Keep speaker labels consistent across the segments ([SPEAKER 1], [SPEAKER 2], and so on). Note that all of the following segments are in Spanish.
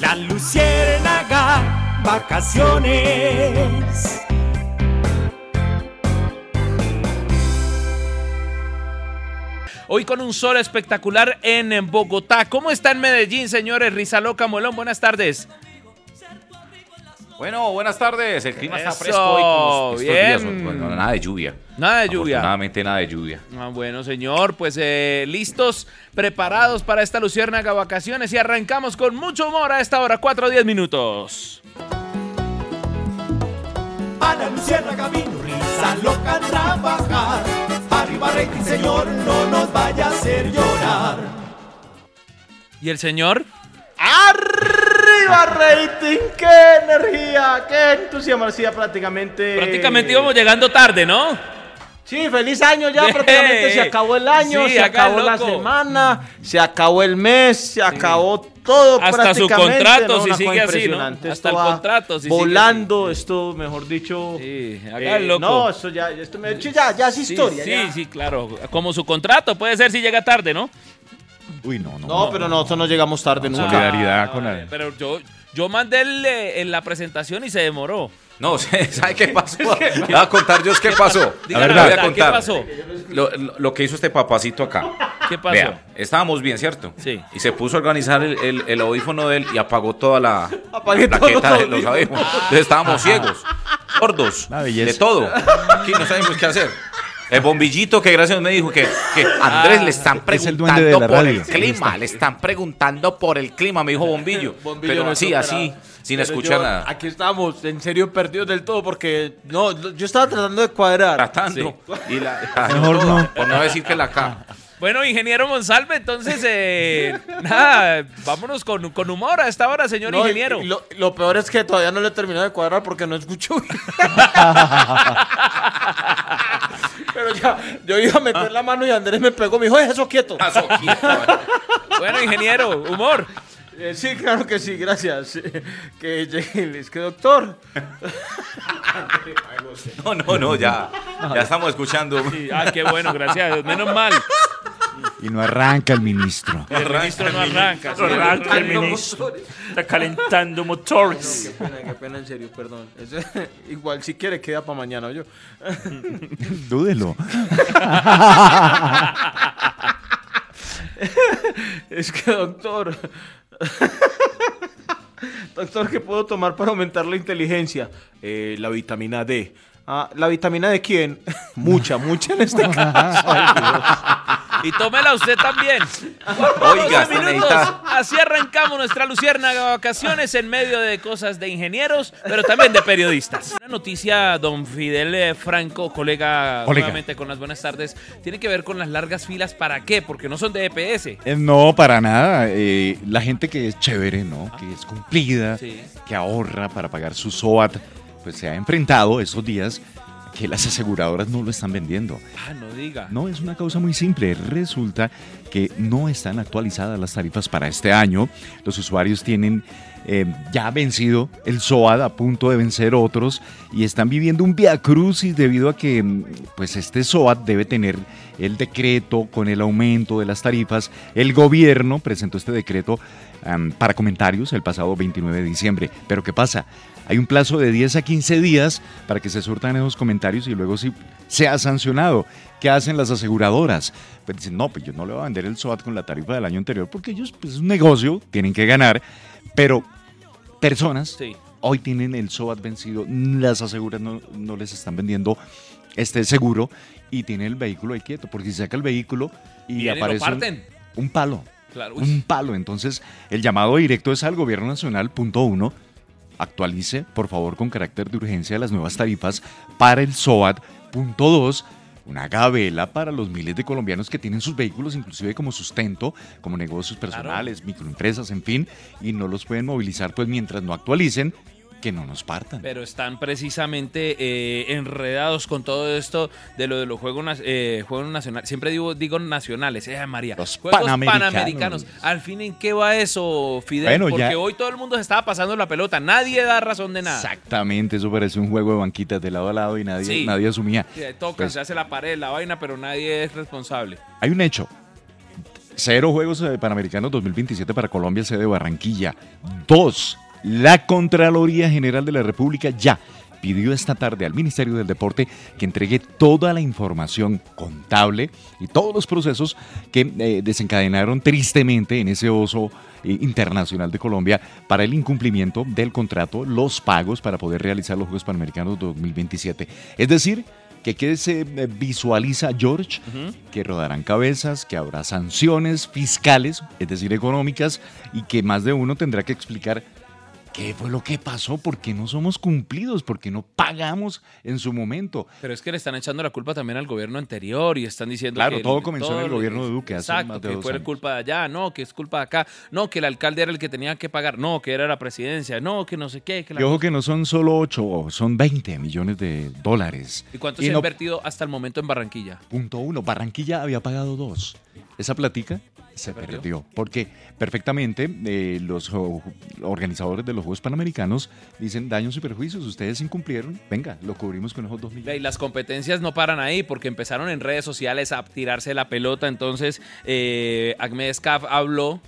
[SPEAKER 1] La Luciérnaga, vacaciones.
[SPEAKER 2] Hoy con un sol espectacular en Bogotá. ¿Cómo está en Medellín, señores? Rizaloca Molón, buenas tardes.
[SPEAKER 3] Bueno, buenas tardes. El clima está fresco hoy como estos días.
[SPEAKER 2] bien.
[SPEAKER 3] Bueno, nada de lluvia.
[SPEAKER 2] Nada de lluvia.
[SPEAKER 3] Afortunadamente nada de lluvia.
[SPEAKER 2] Ah, bueno, señor, pues eh, listos, preparados para esta luciérnaga vacaciones y arrancamos con mucho humor a esta hora, 4 o 10 minutos.
[SPEAKER 1] A la Luciérnaga vino risa loca a trabajar. Arriba rating, señor, no nos vaya a hacer llorar.
[SPEAKER 2] ¿Y el señor?
[SPEAKER 4] ¡Arriba rating! ¡Qué energía! ¡Qué entusiasmo! Prácticamente.
[SPEAKER 2] Prácticamente íbamos llegando tarde, ¿no?
[SPEAKER 4] Sí, feliz año ya.
[SPEAKER 2] Yeah.
[SPEAKER 4] Prácticamente se acabó el año,
[SPEAKER 2] Sí,
[SPEAKER 4] se acabó la semana, se acabó el mes, se acabó todo
[SPEAKER 2] Hasta su
[SPEAKER 4] prácticamente,
[SPEAKER 2] contrato,
[SPEAKER 4] ¿no?
[SPEAKER 2] si sigue así, ¿no?
[SPEAKER 4] impresionante.
[SPEAKER 2] Hasta
[SPEAKER 4] Esto
[SPEAKER 2] el contrato, si sigue
[SPEAKER 4] Volando, esto, mejor dicho.
[SPEAKER 2] Sí,
[SPEAKER 4] eh,
[SPEAKER 2] acá el loco.
[SPEAKER 4] No, esto ya, esto me, ya, ya es historia.
[SPEAKER 2] Sí,
[SPEAKER 4] ya.
[SPEAKER 2] sí, claro. Como su contrato, puede ser si llega tarde, ¿no?
[SPEAKER 5] Uy, no, no.
[SPEAKER 4] No, pero nosotros no llegamos tarde nunca.
[SPEAKER 5] Solidaridad con la-
[SPEAKER 2] Pero yo, yo mandé el, eh, en la presentación y se demoró.
[SPEAKER 3] No, ¿sabe qué pasó? Le voy a contar yo qué pasó. La
[SPEAKER 2] la
[SPEAKER 3] verdad, voy a
[SPEAKER 2] verdad, ¿qué
[SPEAKER 3] contar.
[SPEAKER 2] pasó?
[SPEAKER 3] Lo, lo- que hizo este papacito acá.
[SPEAKER 2] ¿Qué pasó?
[SPEAKER 3] Vea, estábamos bien, ¿cierto?
[SPEAKER 2] Sí.
[SPEAKER 3] Y se puso a organizar el, el- el audífono de él y apagó toda la
[SPEAKER 4] Apagué
[SPEAKER 3] la
[SPEAKER 4] todos los
[SPEAKER 3] plaqueta de los
[SPEAKER 4] audífonos.
[SPEAKER 3] Entonces estábamos ciegos, sordos,
[SPEAKER 5] belleza.
[SPEAKER 3] de todo. Aquí no sabemos qué hacer. El bombillito que gracias me dijo que, que Andrés le están
[SPEAKER 5] Es el duende de
[SPEAKER 3] preguntando por
[SPEAKER 5] radio.
[SPEAKER 3] el clima, le están preguntando por el clima, me dijo Bombillo.
[SPEAKER 4] Bombillo
[SPEAKER 3] Pero
[SPEAKER 4] no
[SPEAKER 3] sí,
[SPEAKER 4] supera.
[SPEAKER 3] así, sin
[SPEAKER 4] Pero
[SPEAKER 3] escuchar
[SPEAKER 4] yo-
[SPEAKER 3] nada.
[SPEAKER 4] Aquí estamos, en serio, perdidos del todo, porque no, yo estaba tratando de cuadrar.
[SPEAKER 3] Tratando. Y la,
[SPEAKER 5] Mejor
[SPEAKER 3] todo,
[SPEAKER 5] no.
[SPEAKER 3] Por no decir que la K.
[SPEAKER 2] Bueno, ingeniero Monsalve, entonces, eh, nada, vámonos con, con humor a esta hora, señor
[SPEAKER 4] No,
[SPEAKER 2] ingeniero.
[SPEAKER 4] y lo, lo peor es que todavía no le he terminado de cuadrar porque no escucho. Pero ya, yo iba a meter la mano y Andrés me pegó, me dijo, "Deje eso quieto.
[SPEAKER 2] Bueno, ingeniero, humor.
[SPEAKER 4] Eh, sí, claro que sí, gracias. Que llegue, es que doctor.
[SPEAKER 3] No, no, no, ya. Ya estamos escuchando.
[SPEAKER 2] Sí, ah, qué bueno, gracias. Menos mal.
[SPEAKER 5] Y no arranca el ministro.
[SPEAKER 2] El ministro no arranca.
[SPEAKER 1] Arranca el ministro. Está calentando motores.
[SPEAKER 4] Qué pena, qué pena, en serio, perdón. Eso- igual si quiere queda para mañana, yo.
[SPEAKER 5] Dúdelo.
[SPEAKER 4] Es que, doctor. doctor, ¿qué puedo tomar para aumentar la inteligencia? Eh, la vitamina D. Ah, ¿La vitamina de quién? mucha, mucha en este caso. Ay, Dios.
[SPEAKER 2] Y tómela usted también.
[SPEAKER 3] Oiga,
[SPEAKER 2] 12
[SPEAKER 3] hasta
[SPEAKER 2] minutos. Así arrancamos nuestra luciérnaga vacaciones en medio de cosas de ingenieros, pero también de periodistas. Una noticia, don Fidel eh, Franco, colega,
[SPEAKER 5] Colega.
[SPEAKER 2] nuevamente con las buenas tardes, tiene que ver con las largas filas. ¿Para qué? Porque no son de EPS.
[SPEAKER 5] Eh, No, para nada. Eh, la gente que es chévere, ¿no? Que es cumplida,
[SPEAKER 2] Sí.
[SPEAKER 5] que ahorra para pagar su SOAT, pues se ha enfrentado estos días que las aseguradoras no lo están vendiendo.
[SPEAKER 2] Ah, no diga.
[SPEAKER 5] No, es una causa muy simple. Resulta que no están actualizadas las tarifas para este año. Los usuarios tienen eh, ya vencido el SOAD, a punto de vencer otros, y están viviendo un via crucis debido a que mm, pues este SOAD debe tener el decreto con el aumento de las tarifas. El gobierno presentó este decreto para comentarios el pasado 29 de diciembre. Pero ¿qué pasa? Hay un plazo de 10 a 15 días para que se surtan esos comentarios y luego sí sea sancionado. ¿Qué hacen las aseguradoras? Pues dicen, no, pues yo no le voy a vender el SOAT con la tarifa del año anterior porque ellos, pues es un negocio, tienen que ganar, pero personas
[SPEAKER 2] Sí.
[SPEAKER 5] hoy tienen el SOAT vencido, las aseguras no, no les están vendiendo este seguro y tienen el vehículo ahí quieto, porque si saca el vehículo y
[SPEAKER 2] y
[SPEAKER 5] aparece un- un palo.
[SPEAKER 2] Claro.
[SPEAKER 5] Un palo. Entonces, el llamado directo es al gobierno nacional, punto uno. Actualice, por favor, con carácter de urgencia las nuevas tarifas para el SOAT. Punto dos. Una gabela para los miles de colombianos que tienen sus vehículos, inclusive como sustento, como negocios personales, microempresas, en fin, y no los pueden movilizar, pues mientras no actualicen, que no nos partan.
[SPEAKER 2] Pero están precisamente eh, enredados con todo esto de lo de los Juegos, eh, juegos Nacionales. Siempre digo, digo nacionales, eh, María.
[SPEAKER 5] Los
[SPEAKER 2] Juegos
[SPEAKER 5] Panamericanos.
[SPEAKER 2] Al fin, ¿en qué va eso, Fidel?
[SPEAKER 5] Bueno,
[SPEAKER 2] Porque
[SPEAKER 5] ya-
[SPEAKER 2] hoy todo el mundo se estaba pasando la pelota. Nadie da razón de nada.
[SPEAKER 5] Exactamente, eso parece un juego de banquitas de lado a lado y nadie,
[SPEAKER 2] Sí.
[SPEAKER 5] nadie asumía.
[SPEAKER 2] Sí, Toca,
[SPEAKER 5] Pues-
[SPEAKER 2] se hace la pared, la vaina, pero nadie es responsable.
[SPEAKER 5] Hay un hecho. Cero Juegos eh, Panamericanos 2027 para Colombia, sede de Barranquilla. Dos, la Contraloría General de la República ya pidió esta tarde al Ministerio del Deporte que entregue toda la información contable y todos los procesos que eh, desencadenaron tristemente en ese oso eh, internacional de Colombia para el incumplimiento del contrato, los pagos para poder realizar los Juegos Panamericanos 2027. Es decir, que qué se eh, visualiza George, que rodarán cabezas, que habrá sanciones fiscales, es decir, económicas, y que más de uno tendrá que explicar ¿Qué fue lo que pasó? ¿Por qué no somos cumplidos? ¿Por qué no pagamos en su momento?
[SPEAKER 2] Pero es que le están echando la culpa también al gobierno anterior y están diciendo
[SPEAKER 5] claro,
[SPEAKER 2] que...
[SPEAKER 5] todo comenzó en el gobierno de Duque hace
[SPEAKER 2] exacto,
[SPEAKER 5] más de
[SPEAKER 2] que
[SPEAKER 5] dos
[SPEAKER 2] fue
[SPEAKER 5] años.
[SPEAKER 2] culpa de allá, no, que es culpa de acá, no, que el alcalde era el que tenía que pagar, no, que era la presidencia, no, que no sé qué. Que la
[SPEAKER 5] Y ojo
[SPEAKER 2] cosa-
[SPEAKER 5] que no son solo 8, son 20 millones de dólares.
[SPEAKER 2] ¿Y cuánto
[SPEAKER 5] Y
[SPEAKER 2] se ha invertido hasta el momento en Barranquilla?
[SPEAKER 5] Punto uno, Barranquilla había pagado dos. Esa platica se
[SPEAKER 2] perdió?
[SPEAKER 5] perdió. Porque perfectamente eh, los organizadores de los Juegos Panamericanos dicen daños y perjuicios. Ustedes incumplieron. Venga, lo cubrimos con esos dos
[SPEAKER 2] Ve, Y
[SPEAKER 5] millones.
[SPEAKER 2] las competencias no paran ahí porque empezaron en redes sociales a tirarse la pelota. Entonces, eh, Ahmed Escaf habló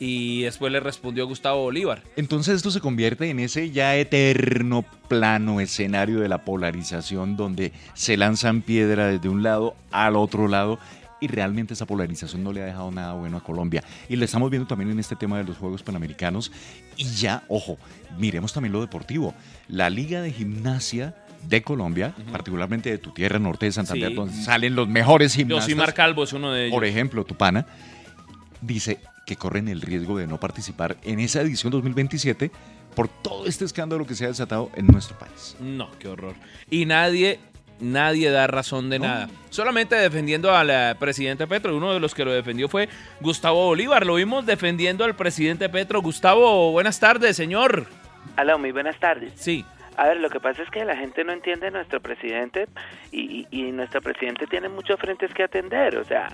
[SPEAKER 2] y después le respondió Gustavo Bolívar.
[SPEAKER 5] Entonces esto se convierte en ese ya eterno plano escenario de la polarización donde se lanzan piedras desde un lado al otro lado y realmente esa polarización no le ha dejado nada bueno a Colombia. Y lo estamos viendo también en este tema de los Juegos Panamericanos. Y ya, ojo, miremos también lo deportivo. La Liga de Gimnasia de Colombia, particularmente de tu tierra norte de Santander,
[SPEAKER 2] Sí.
[SPEAKER 5] donde salen los mejores gimnastas.
[SPEAKER 2] Josimar Calvo es uno de ellos.
[SPEAKER 5] Por ejemplo, Tupana dice que corren el riesgo de no participar en esa edición 2027 por todo este escándalo que se ha desatado en nuestro país.
[SPEAKER 2] No, qué horror. Y nadie, nadie da razón de nada. Solamente defendiendo al eh, presidente Petro. Uno de los que lo defendió fue Gustavo Bolívar. Lo vimos defendiendo al presidente Petro. Gustavo, buenas tardes, señor.
[SPEAKER 6] Aló, muy buenas tardes.
[SPEAKER 2] Sí.
[SPEAKER 6] A ver, lo que pasa es que la gente no entiende a nuestro presidente y, y, y nuestro presidente tiene muchos frentes que atender. O sea,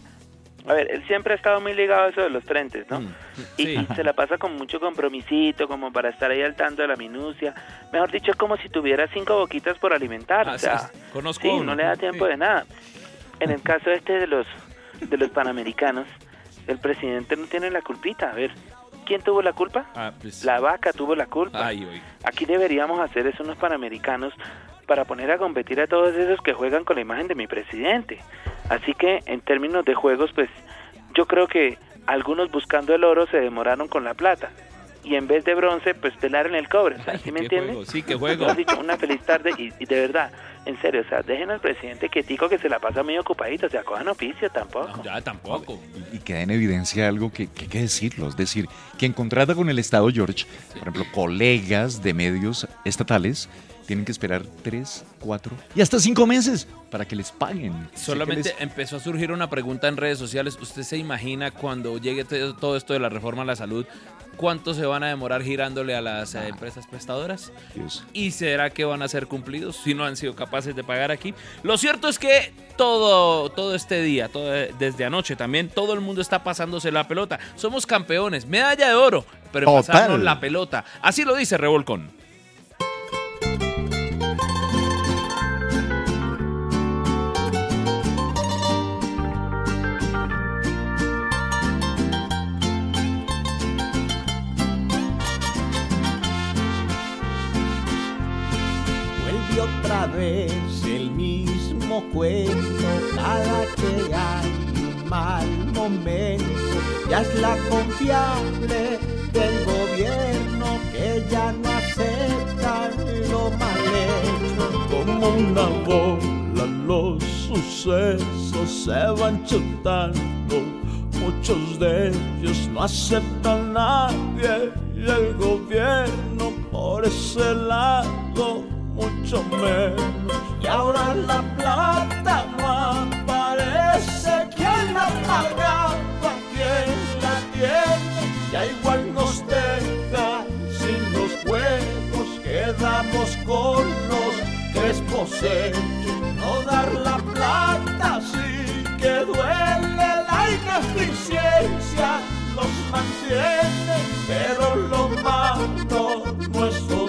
[SPEAKER 6] a ver, él siempre ha estado muy ligado a eso de los frentes, ¿no?
[SPEAKER 2] Mm,
[SPEAKER 6] Y,
[SPEAKER 2] sí.
[SPEAKER 6] y se la pasa con mucho compromisito, como para estar ahí al tanto de la minucia. Mejor dicho, es como si tuviera cinco boquitas por alimentar.
[SPEAKER 2] Ah,
[SPEAKER 6] o sea,
[SPEAKER 2] sí, conozco
[SPEAKER 6] sí,
[SPEAKER 2] uno.
[SPEAKER 6] no le da tiempo
[SPEAKER 2] Sí.
[SPEAKER 6] de nada. En el caso este de los de los panamericanos, el presidente no tiene la culpita. A ver, ¿quién tuvo la culpa?
[SPEAKER 2] Ah, pues,
[SPEAKER 6] La vaca tuvo la culpa.
[SPEAKER 2] Ay.
[SPEAKER 6] Aquí deberíamos hacer es unos panamericanos para poner a competir a todos esos que juegan con la imagen de mi presidente. Así que en términos de juegos, pues yo creo que algunos buscando el oro se demoraron con la plata. Y en vez de bronce, pues pelaron el cobre. O sea, ¿Sí me entiendes?
[SPEAKER 2] juego, sí, qué juego.
[SPEAKER 6] Una feliz tarde y, y de verdad, en serio, o sea, dejen al presidente quietico que se la pasa muy ocupadito, o sea, cojan oficio tampoco.
[SPEAKER 2] No, ya tampoco.
[SPEAKER 5] Y, y queda en evidencia algo que, que hay que decirlo. Es decir, quien contrata con el Estado George, por ejemplo, colegas de medios estatales, tienen que esperar tres, cuatro y hasta cinco meses para que les paguen.
[SPEAKER 2] Solamente
[SPEAKER 5] les-
[SPEAKER 2] empezó a surgir una pregunta en redes sociales. ¿Usted se imagina cuando llegue todo esto de la reforma a la salud, cuánto se van a demorar girándole a las eh, empresas prestadoras?
[SPEAKER 5] Dios.
[SPEAKER 2] ¿Y será que van a ser cumplidos si no han sido capaces de pagar aquí? Lo cierto es que todo, todo este día, todo, desde anoche también, todo el mundo está pasándose la pelota. Somos campeones, medalla de oro, pero
[SPEAKER 5] Total.
[SPEAKER 2] pasarnos la pelota. Así lo dice Revolcón.
[SPEAKER 7] Vez el mismo cuento cada que hay un mal momento. Ya es la confiable del gobierno que ya no acepta lo mal hecho. Como una bola los sucesos se van chutando. Muchos de ellos no aceptan a nadie y el gobierno por ese lado mucho menos. Y ahora la plata no aparece. ¿Quién la pagaba? ¿Quién la tiene? Ya igual nos deja sin los juegos. Quedamos con los crespos hechos. No dar la plata sí que duele. La ineficiencia los mantiene, pero lo malo no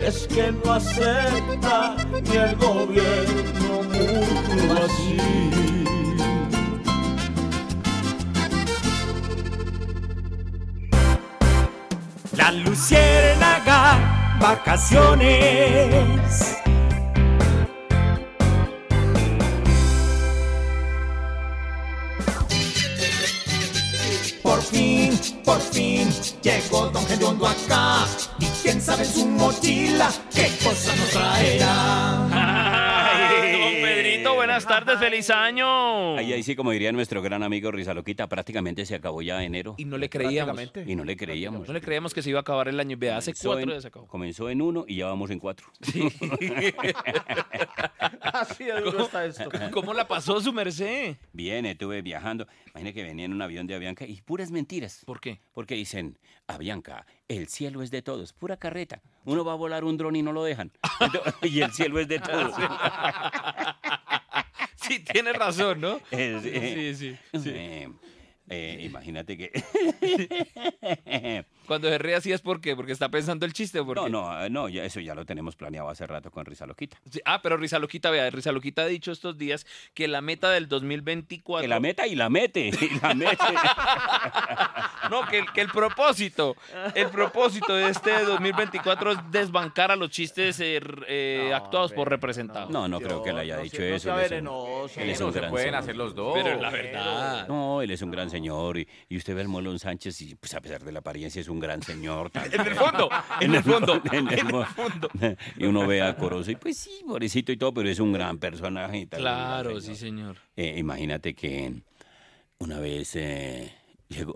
[SPEAKER 7] es que no acepta ni el gobierno mutuo así. La luciérnaga, vacaciones. Por fin, por fin, llegó Don Gediondo acá Sabe en su mochila qué cosa nos traerá.
[SPEAKER 2] Ay, don Pedrito, buenas tardes, feliz año.
[SPEAKER 8] Ahí, ahí sí, como diría nuestro gran amigo Rizaloquita, prácticamente se acabó ya enero.
[SPEAKER 2] Y no le creíamos.
[SPEAKER 8] Y no le creíamos.
[SPEAKER 2] No le creíamos que se iba a acabar el año. Vea, hace
[SPEAKER 8] Comenzó
[SPEAKER 2] cuatro
[SPEAKER 8] en-
[SPEAKER 2] días se acabó.
[SPEAKER 8] Comenzó en uno y ya vamos en cuatro.
[SPEAKER 9] Así de duro está esto.
[SPEAKER 2] ¿Cómo la pasó su merced?
[SPEAKER 8] Bien, estuve viajando. Imagínate que venía en un avión de Avianca y puras mentiras.
[SPEAKER 2] ¿Por qué?
[SPEAKER 8] Porque dicen, Avianca, el cielo es de todos, pura carreta. Uno va a volar un dron y no lo dejan. Entonces, y el cielo es de todos.
[SPEAKER 2] Sí, tiene razón, ¿no?
[SPEAKER 8] Eh,
[SPEAKER 2] Sí, sí. sí.
[SPEAKER 8] Eh, eh, imagínate que...
[SPEAKER 2] Cuando se ríe así es porque, porque está pensando el chiste. ¿o por
[SPEAKER 8] no,
[SPEAKER 2] qué?
[SPEAKER 8] no, eh, no, ya, eso ya lo tenemos planeado hace rato con Rizaloquita.
[SPEAKER 2] Sí, Ah, pero Rizaloquita, vea, Rizaloquita ha dicho estos días que la meta del 2024...
[SPEAKER 8] Que la meta y la mete, y la mete.
[SPEAKER 2] No, que, el- que el propósito, el propósito de este 2024 es desbancar a los chistes eh, eh, actuados por representados.
[SPEAKER 8] No, no creo que le haya
[SPEAKER 9] no
[SPEAKER 8] dicho eso.
[SPEAKER 9] sea
[SPEAKER 8] él es un-
[SPEAKER 9] venenoso.
[SPEAKER 8] él es un
[SPEAKER 3] se
[SPEAKER 8] gran
[SPEAKER 3] pueden
[SPEAKER 8] señor.
[SPEAKER 3] hacer los dos.
[SPEAKER 2] Pero la verdad.
[SPEAKER 8] No, él es un gran señor y, y usted ve al Molón Sánchez y pues a pesar de la apariencia es un gran señor.
[SPEAKER 2] En el fondo, en el fondo,
[SPEAKER 8] En el
[SPEAKER 2] fondo.
[SPEAKER 8] Y uno ve a Corozo y pues sí, pobrecito y todo, pero es un gran personaje. y tal, un
[SPEAKER 2] Claro,
[SPEAKER 8] señor.
[SPEAKER 2] sí, señor.
[SPEAKER 8] Eh, imagínate que una vez eh, llegó,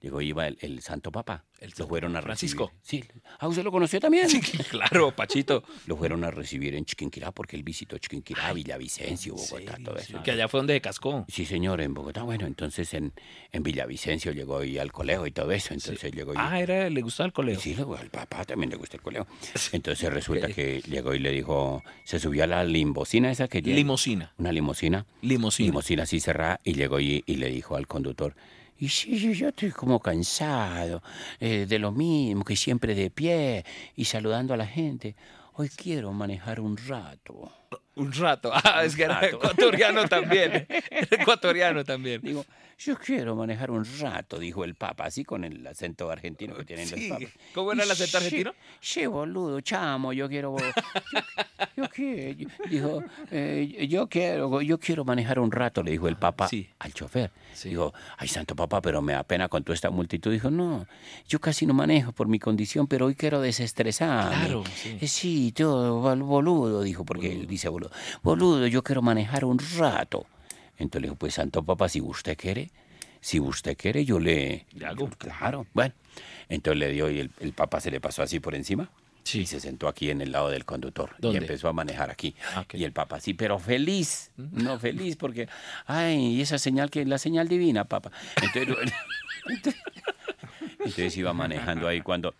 [SPEAKER 8] llegó iba el, el Santo Papa.
[SPEAKER 2] El
[SPEAKER 8] lo fueron a
[SPEAKER 2] Francisco.
[SPEAKER 8] recibir. Sí. Ah, ¿usted lo conoció también?
[SPEAKER 2] Sí, claro, Pachito.
[SPEAKER 8] Lo fueron a recibir en Chiquinquirá porque él visitó Chiquinquirá, Villavicencio, Bogotá, todo eso.
[SPEAKER 2] Que allá fue donde se cascó.
[SPEAKER 8] Sí, señor, en Bogotá. Bueno, entonces en, en Villavicencio llegó ahí al colegio y todo eso. Entonces llegó y...
[SPEAKER 2] Ah, era, le gustaba el colegio.
[SPEAKER 8] Sí, luego al papá también le gusta el colegio. Entonces resulta que llegó y le dijo, se subió a la limbocina esa que tiene.
[SPEAKER 2] Limosina.
[SPEAKER 8] Una limosina.
[SPEAKER 2] Limosina.
[SPEAKER 8] Limosina así cerrada y llegó y, y le dijo al conductor, y sí, yo, yo estoy como cansado eh, de lo mismo, que siempre de pie y saludando a la gente. Hoy quiero manejar un rato.
[SPEAKER 2] Un rato. Ah, es que era ecuatoriano también. Era ecuatoriano también.
[SPEAKER 8] Digo, yo quiero manejar un rato, dijo el Papa, así con el acento argentino que tienen
[SPEAKER 2] Sí.
[SPEAKER 8] los papas.
[SPEAKER 2] ¿Cómo era el acento argentino?
[SPEAKER 8] Sí, boludo, chamo, yo quiero... Yo, yo quiero, dijo, eh, yo quiero, yo quiero manejar un rato, le dijo el Papa
[SPEAKER 2] Sí.
[SPEAKER 8] al chofer.
[SPEAKER 2] Sí.
[SPEAKER 8] Dijo, ay, santo Papa, pero me da pena con toda esta multitud. Dijo, no, yo casi no manejo por mi condición, pero hoy quiero desestresarme.
[SPEAKER 2] Claro, sí.
[SPEAKER 8] Eh, Sí, todo, bol- boludo, dijo, porque él dice boludo. Boludo, yo quiero manejar un rato. Entonces le dijo, pues santo papá, si usted quiere, si usted quiere, yo le...
[SPEAKER 2] Le hago.
[SPEAKER 8] Claro, bueno. Entonces le dio y el, el papá se le pasó así por encima.
[SPEAKER 2] Sí.
[SPEAKER 8] Y se sentó aquí en el lado del conductor.
[SPEAKER 2] ¿Dónde?
[SPEAKER 8] Y empezó a manejar aquí.
[SPEAKER 2] Ah.
[SPEAKER 8] Y el papá sí, pero feliz. No feliz porque, ay, esa señal que la señal divina, papá. Entonces, entonces, iba manejando ahí cuando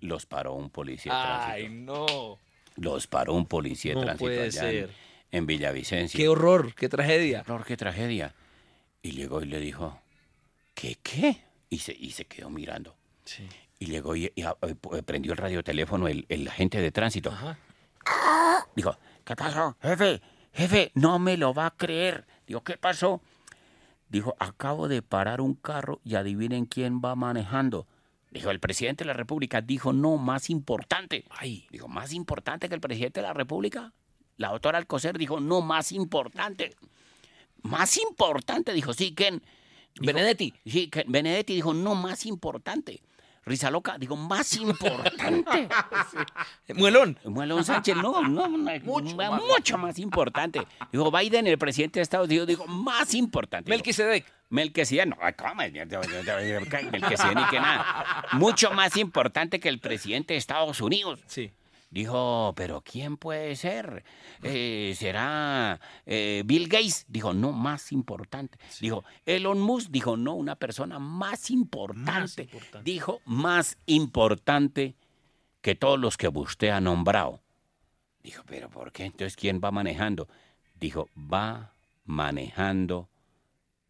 [SPEAKER 8] los paró un policía de
[SPEAKER 2] Ay,
[SPEAKER 8] tránsito.
[SPEAKER 2] no.
[SPEAKER 8] Los paró un policía de
[SPEAKER 2] No
[SPEAKER 8] tránsito
[SPEAKER 2] puede
[SPEAKER 8] allá
[SPEAKER 2] ser.
[SPEAKER 8] En, Villavicencio.
[SPEAKER 2] Qué horror, qué tragedia.
[SPEAKER 8] horror, qué tragedia. Y llegó y le dijo, ¿qué qué? Y se, y se quedó mirando.
[SPEAKER 2] Sí.
[SPEAKER 8] Y llegó y, y, ah, eh, prendió el radioteléfono el, el agente de tránsito.
[SPEAKER 2] Ajá.
[SPEAKER 8] Dijo, ¿qué pasó? Jefe, jefe, no me lo va a creer. Digo, ¿qué pasó? Dijo, acabo de parar un carro y adivinen quién va manejando. Dijo, el presidente de la República. Dijo, no, más importante.
[SPEAKER 2] Ay.
[SPEAKER 8] Dijo, ¿más importante que el presidente de la República? La doctora Alcocer dijo, no, más importante. Más importante, dijo, sí, Ken. Dijo,
[SPEAKER 2] Benedetti.
[SPEAKER 8] Sí, Ken. Benedetti dijo, no, más importante. Rizaloca dijo, más importante.
[SPEAKER 2] Muelón.
[SPEAKER 8] Muelón Sánchez, no, no, no, mucho, más. importante. Dijo Biden, el presidente de Estados Unidos, dijo más importante.
[SPEAKER 2] Melquisedec.
[SPEAKER 8] Melquisedec, no, ¿cómo? Melquisedec ni que nada. Mucho más importante que el presidente de Estados Unidos.
[SPEAKER 2] Sí.
[SPEAKER 8] Dijo, pero ¿quién puede ser? Eh, ¿Será eh, Bill Gates? Dijo, no, más importante. Dijo, Elon Musk, dijo, no, una persona más importante.
[SPEAKER 2] importante.
[SPEAKER 8] Dijo, más importante que todos los que usted ha nombrado. Dijo, pero ¿por qué? Entonces, ¿quién va manejando? Dijo, va manejando,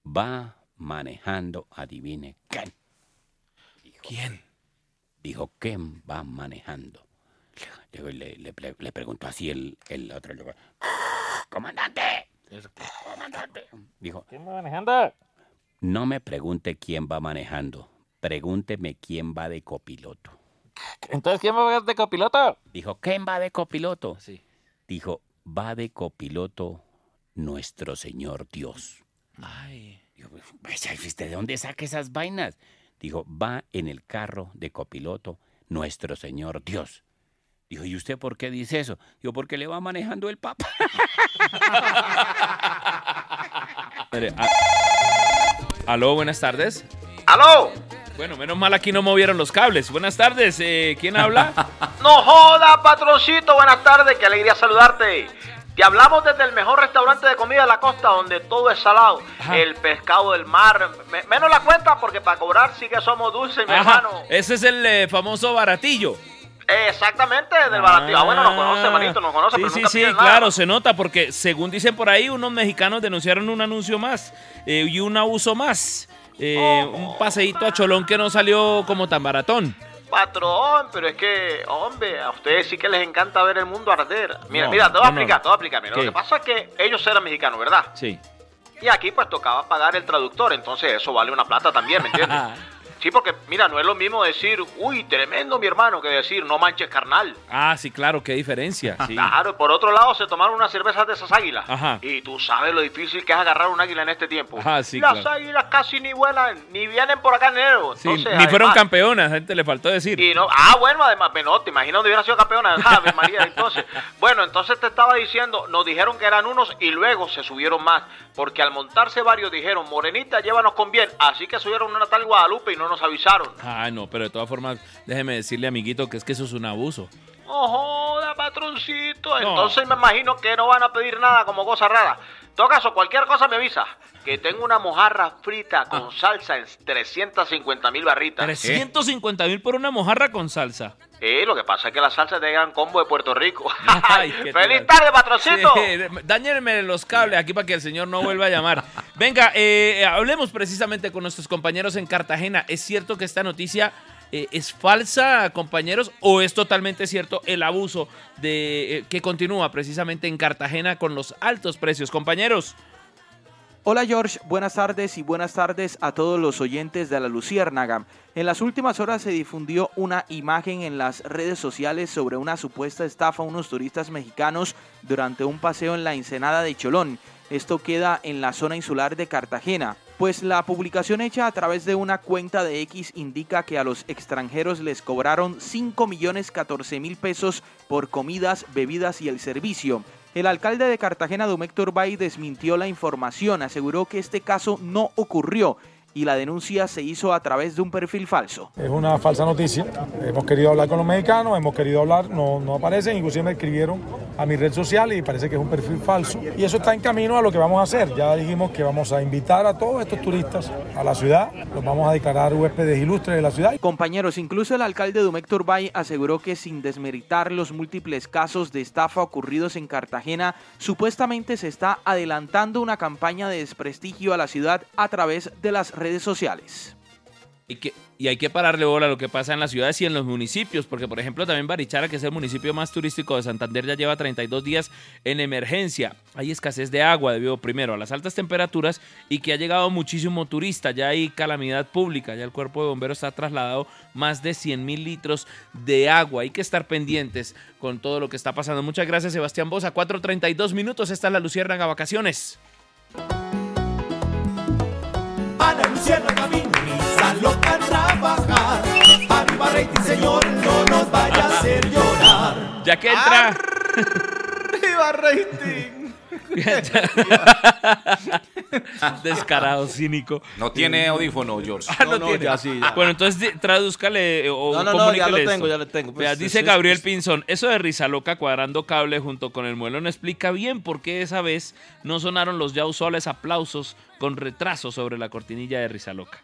[SPEAKER 8] va manejando, adivine quién.
[SPEAKER 2] ¿Quién?
[SPEAKER 8] Dijo, ¿quién va manejando? Llegó y le, le, le- le preguntó así el, el otro. "¡Ah, ¡Comandante! ¡Comandante! Dijo, ¿quién va manejando? No me pregunte quién va manejando, pregúnteme quién va de copiloto.
[SPEAKER 2] Entonces, ¿quién va de copiloto?
[SPEAKER 8] Dijo, ¿quién va de copiloto?
[SPEAKER 2] Sí.
[SPEAKER 8] Dijo, va de copiloto nuestro Señor Dios.
[SPEAKER 2] Ay.
[SPEAKER 8] "Pues, ¿usted de dónde saca esas vainas? Dijo, va en el carro de copiloto nuestro Señor Dios. Dijo, ¿y usted por qué dice eso? Digo, porque le va manejando el Papa.
[SPEAKER 2] Aló, buenas tardes.
[SPEAKER 9] ¡Aló!
[SPEAKER 2] Bueno, menos mal aquí no movieron los cables. Buenas tardes, eh, ¿quién habla?
[SPEAKER 9] No joda, patroncito, buenas tardes, qué alegría saludarte. Te hablamos desde el mejor restaurante de comida de la costa, donde todo es salado.
[SPEAKER 2] Ajá.
[SPEAKER 9] El pescado del mar. Me- menos la cuenta, porque para cobrar sí que somos dulces, mi
[SPEAKER 2] Ajá,
[SPEAKER 9] hermano.
[SPEAKER 2] ese es el eh, famoso baratillo.
[SPEAKER 9] Exactamente, del baratillo. Ah, bueno, nos conoce, manito, nos conoce,
[SPEAKER 2] Sí,
[SPEAKER 9] pero
[SPEAKER 2] sí,
[SPEAKER 9] nunca
[SPEAKER 2] sí,
[SPEAKER 9] nada.
[SPEAKER 2] claro, se nota porque según dicen por ahí, unos mexicanos denunciaron un anuncio más eh, y un abuso más. Eh, un paseíto a Cholón que no salió como tan baratón.
[SPEAKER 9] Patrón, pero es que, hombre, a ustedes sí que les encanta ver el mundo arder. Mira,
[SPEAKER 2] No,
[SPEAKER 9] mira, te voy a
[SPEAKER 2] no, no.
[SPEAKER 9] explicar, te voy a explicar. Mira,
[SPEAKER 2] ¿Qué?
[SPEAKER 9] lo que pasa es que ellos eran mexicanos, ¿verdad?
[SPEAKER 2] Sí.
[SPEAKER 9] Y aquí pues tocaba pagar el traductor, entonces eso vale una plata también, ¿me entiendes? Sí, porque mira, no es lo mismo decir, uy, tremendo mi hermano, que decir, no manches carnal.
[SPEAKER 2] Ah, sí, claro, qué diferencia. Sí.
[SPEAKER 9] Claro, por otro lado se tomaron unas cervezas de esas águilas.
[SPEAKER 2] Ajá.
[SPEAKER 9] Y tú sabes lo difícil que es agarrar un águila en este tiempo.
[SPEAKER 2] Sí,
[SPEAKER 9] Las
[SPEAKER 2] claro.
[SPEAKER 9] águilas casi ni vuelan, ni vienen por acá en enero.
[SPEAKER 2] Sí,
[SPEAKER 9] Entonces,
[SPEAKER 2] ni fueron campeonas, gente le faltó decir.
[SPEAKER 9] y no, ah, bueno, además, no, te imaginas donde hubiera sido campeona, Ave María, entonces. Bueno, entonces te estaba diciendo, nos dijeron que eran unos y luego se subieron más, porque al montarse varios dijeron, Morenita, llévanos con bien, así que subieron una tal Guadalupe y no nos avisaron.
[SPEAKER 2] Ah, no, pero de todas formas, déjeme decirle, amiguito, que es que eso es un abuso.
[SPEAKER 9] No joda, patroncito, entonces me imagino que no van a pedir nada como cosa rara. En todo caso, cualquier cosa me avisa, que tengo una mojarra frita con salsa en 350 mil barritas.
[SPEAKER 2] 350 mil por una mojarra con salsa.
[SPEAKER 9] Eh, lo que pasa es que la salsa te llegan combo de Puerto Rico.
[SPEAKER 2] Ay,
[SPEAKER 9] ¡Feliz tarde, patroncito!
[SPEAKER 2] Sí, dañenme los cables aquí para que el señor no vuelva a llamar. Venga, eh, hablemos precisamente con nuestros compañeros en Cartagena. ¿Es cierto que esta noticia eh, es falsa, compañeros, o es totalmente cierto el abuso de eh, que continúa precisamente en Cartagena con los altos precios, compañeros?
[SPEAKER 10] Hola George, buenas tardes y buenas tardes a todos los oyentes de La Luciérnaga. En las últimas horas se difundió una imagen en las redes sociales sobre una supuesta estafa a unos turistas mexicanos durante un paseo en la ensenada de Cholón. Esto queda en la zona insular de Cartagena. Pues la publicación hecha a través de una cuenta de X indica que a los extranjeros les cobraron 5 millones 14 mil pesos por comidas, bebidas y el servicio. El alcalde de Cartagena, Domecq Turbay, desmintió la información, aseguró que este caso no ocurrió y la denuncia se hizo a través de un perfil falso.
[SPEAKER 11] Es una falsa noticia. Hemos querido hablar con los mexicanos, hemos querido hablar, no, no aparecen, inclusive me escribieron a mi red social y parece que es un perfil falso. Y eso está en camino a lo que vamos a hacer. Ya dijimos que vamos a invitar a todos estos turistas a la ciudad, los vamos a declarar huéspedes ilustres de la ciudad.
[SPEAKER 10] Compañeros, incluso el alcalde Domecq Turbay aseguró que sin desmeritar los múltiples casos de estafa ocurridos en Cartagena, supuestamente se está adelantando una campaña de desprestigio a la ciudad a través de las redes sociales.
[SPEAKER 2] Y, que, y hay que pararle bola a lo que pasa en las ciudades y en los municipios, porque por ejemplo también Barichara, que es el municipio más turístico de Santander, ya lleva 32 días en emergencia. Hay escasez de agua debido primero a las altas temperaturas y que ha llegado muchísimo turista, ya hay calamidad pública, ya el cuerpo de bomberos ha trasladado más de 100 mil litros de agua. Hay que estar pendientes con todo lo que está pasando. Muchas gracias Sebastián Bosa, 4.32 minutos, esta es la Luciérnaga Vacaciones.
[SPEAKER 7] A la luciérnaga vino Risa loca a trabajar. Arriba rating, señor, no nos vaya a hacer llorar.
[SPEAKER 2] Ya que entra...
[SPEAKER 9] ¡Arriba rating!
[SPEAKER 2] Descarado, cínico.
[SPEAKER 3] No tiene audífono, George.
[SPEAKER 2] Ah, no,
[SPEAKER 9] No, no,
[SPEAKER 2] tiene.
[SPEAKER 9] ya sí, ya.
[SPEAKER 2] Bueno, entonces tradúzcale eh, o
[SPEAKER 9] No, no, no,
[SPEAKER 2] comunícale
[SPEAKER 9] ya lo
[SPEAKER 2] esto.
[SPEAKER 9] tengo, ya lo tengo. Pues,
[SPEAKER 2] Vea,
[SPEAKER 9] es-
[SPEAKER 2] dice
[SPEAKER 9] es-
[SPEAKER 2] Gabriel
[SPEAKER 9] es-
[SPEAKER 2] Pinzón, eso de risa loca cuadrando cable junto con el muelo no explica bien por qué esa vez no sonaron los ya usuales aplausos con retraso sobre la cortinilla de risa loca.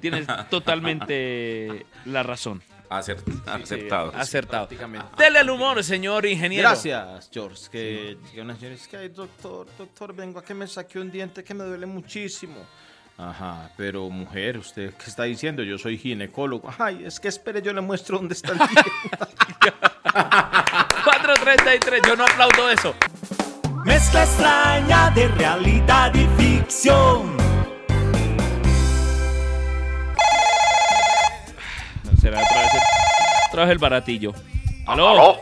[SPEAKER 2] Tienes totalmente la razón.
[SPEAKER 3] Acert- aceptado.
[SPEAKER 2] Acertado.
[SPEAKER 9] Prácticamente.
[SPEAKER 2] Dele el humor, señor ingeniero.
[SPEAKER 9] Gracias, George. Que, una señora, ay, doctor, doctor, vengo a que me saque un diente que me duele muchísimo. Ajá, pero mujer, ¿usted qué está diciendo? Yo soy ginecólogo. Ay, es que espere, yo le muestro dónde está el diente.
[SPEAKER 2] 433, yo no aplaudo eso.
[SPEAKER 7] Mezcla extraña de realidad y ficción.
[SPEAKER 2] Traje el baratillo. ¿Aló?
[SPEAKER 9] ¿Aló?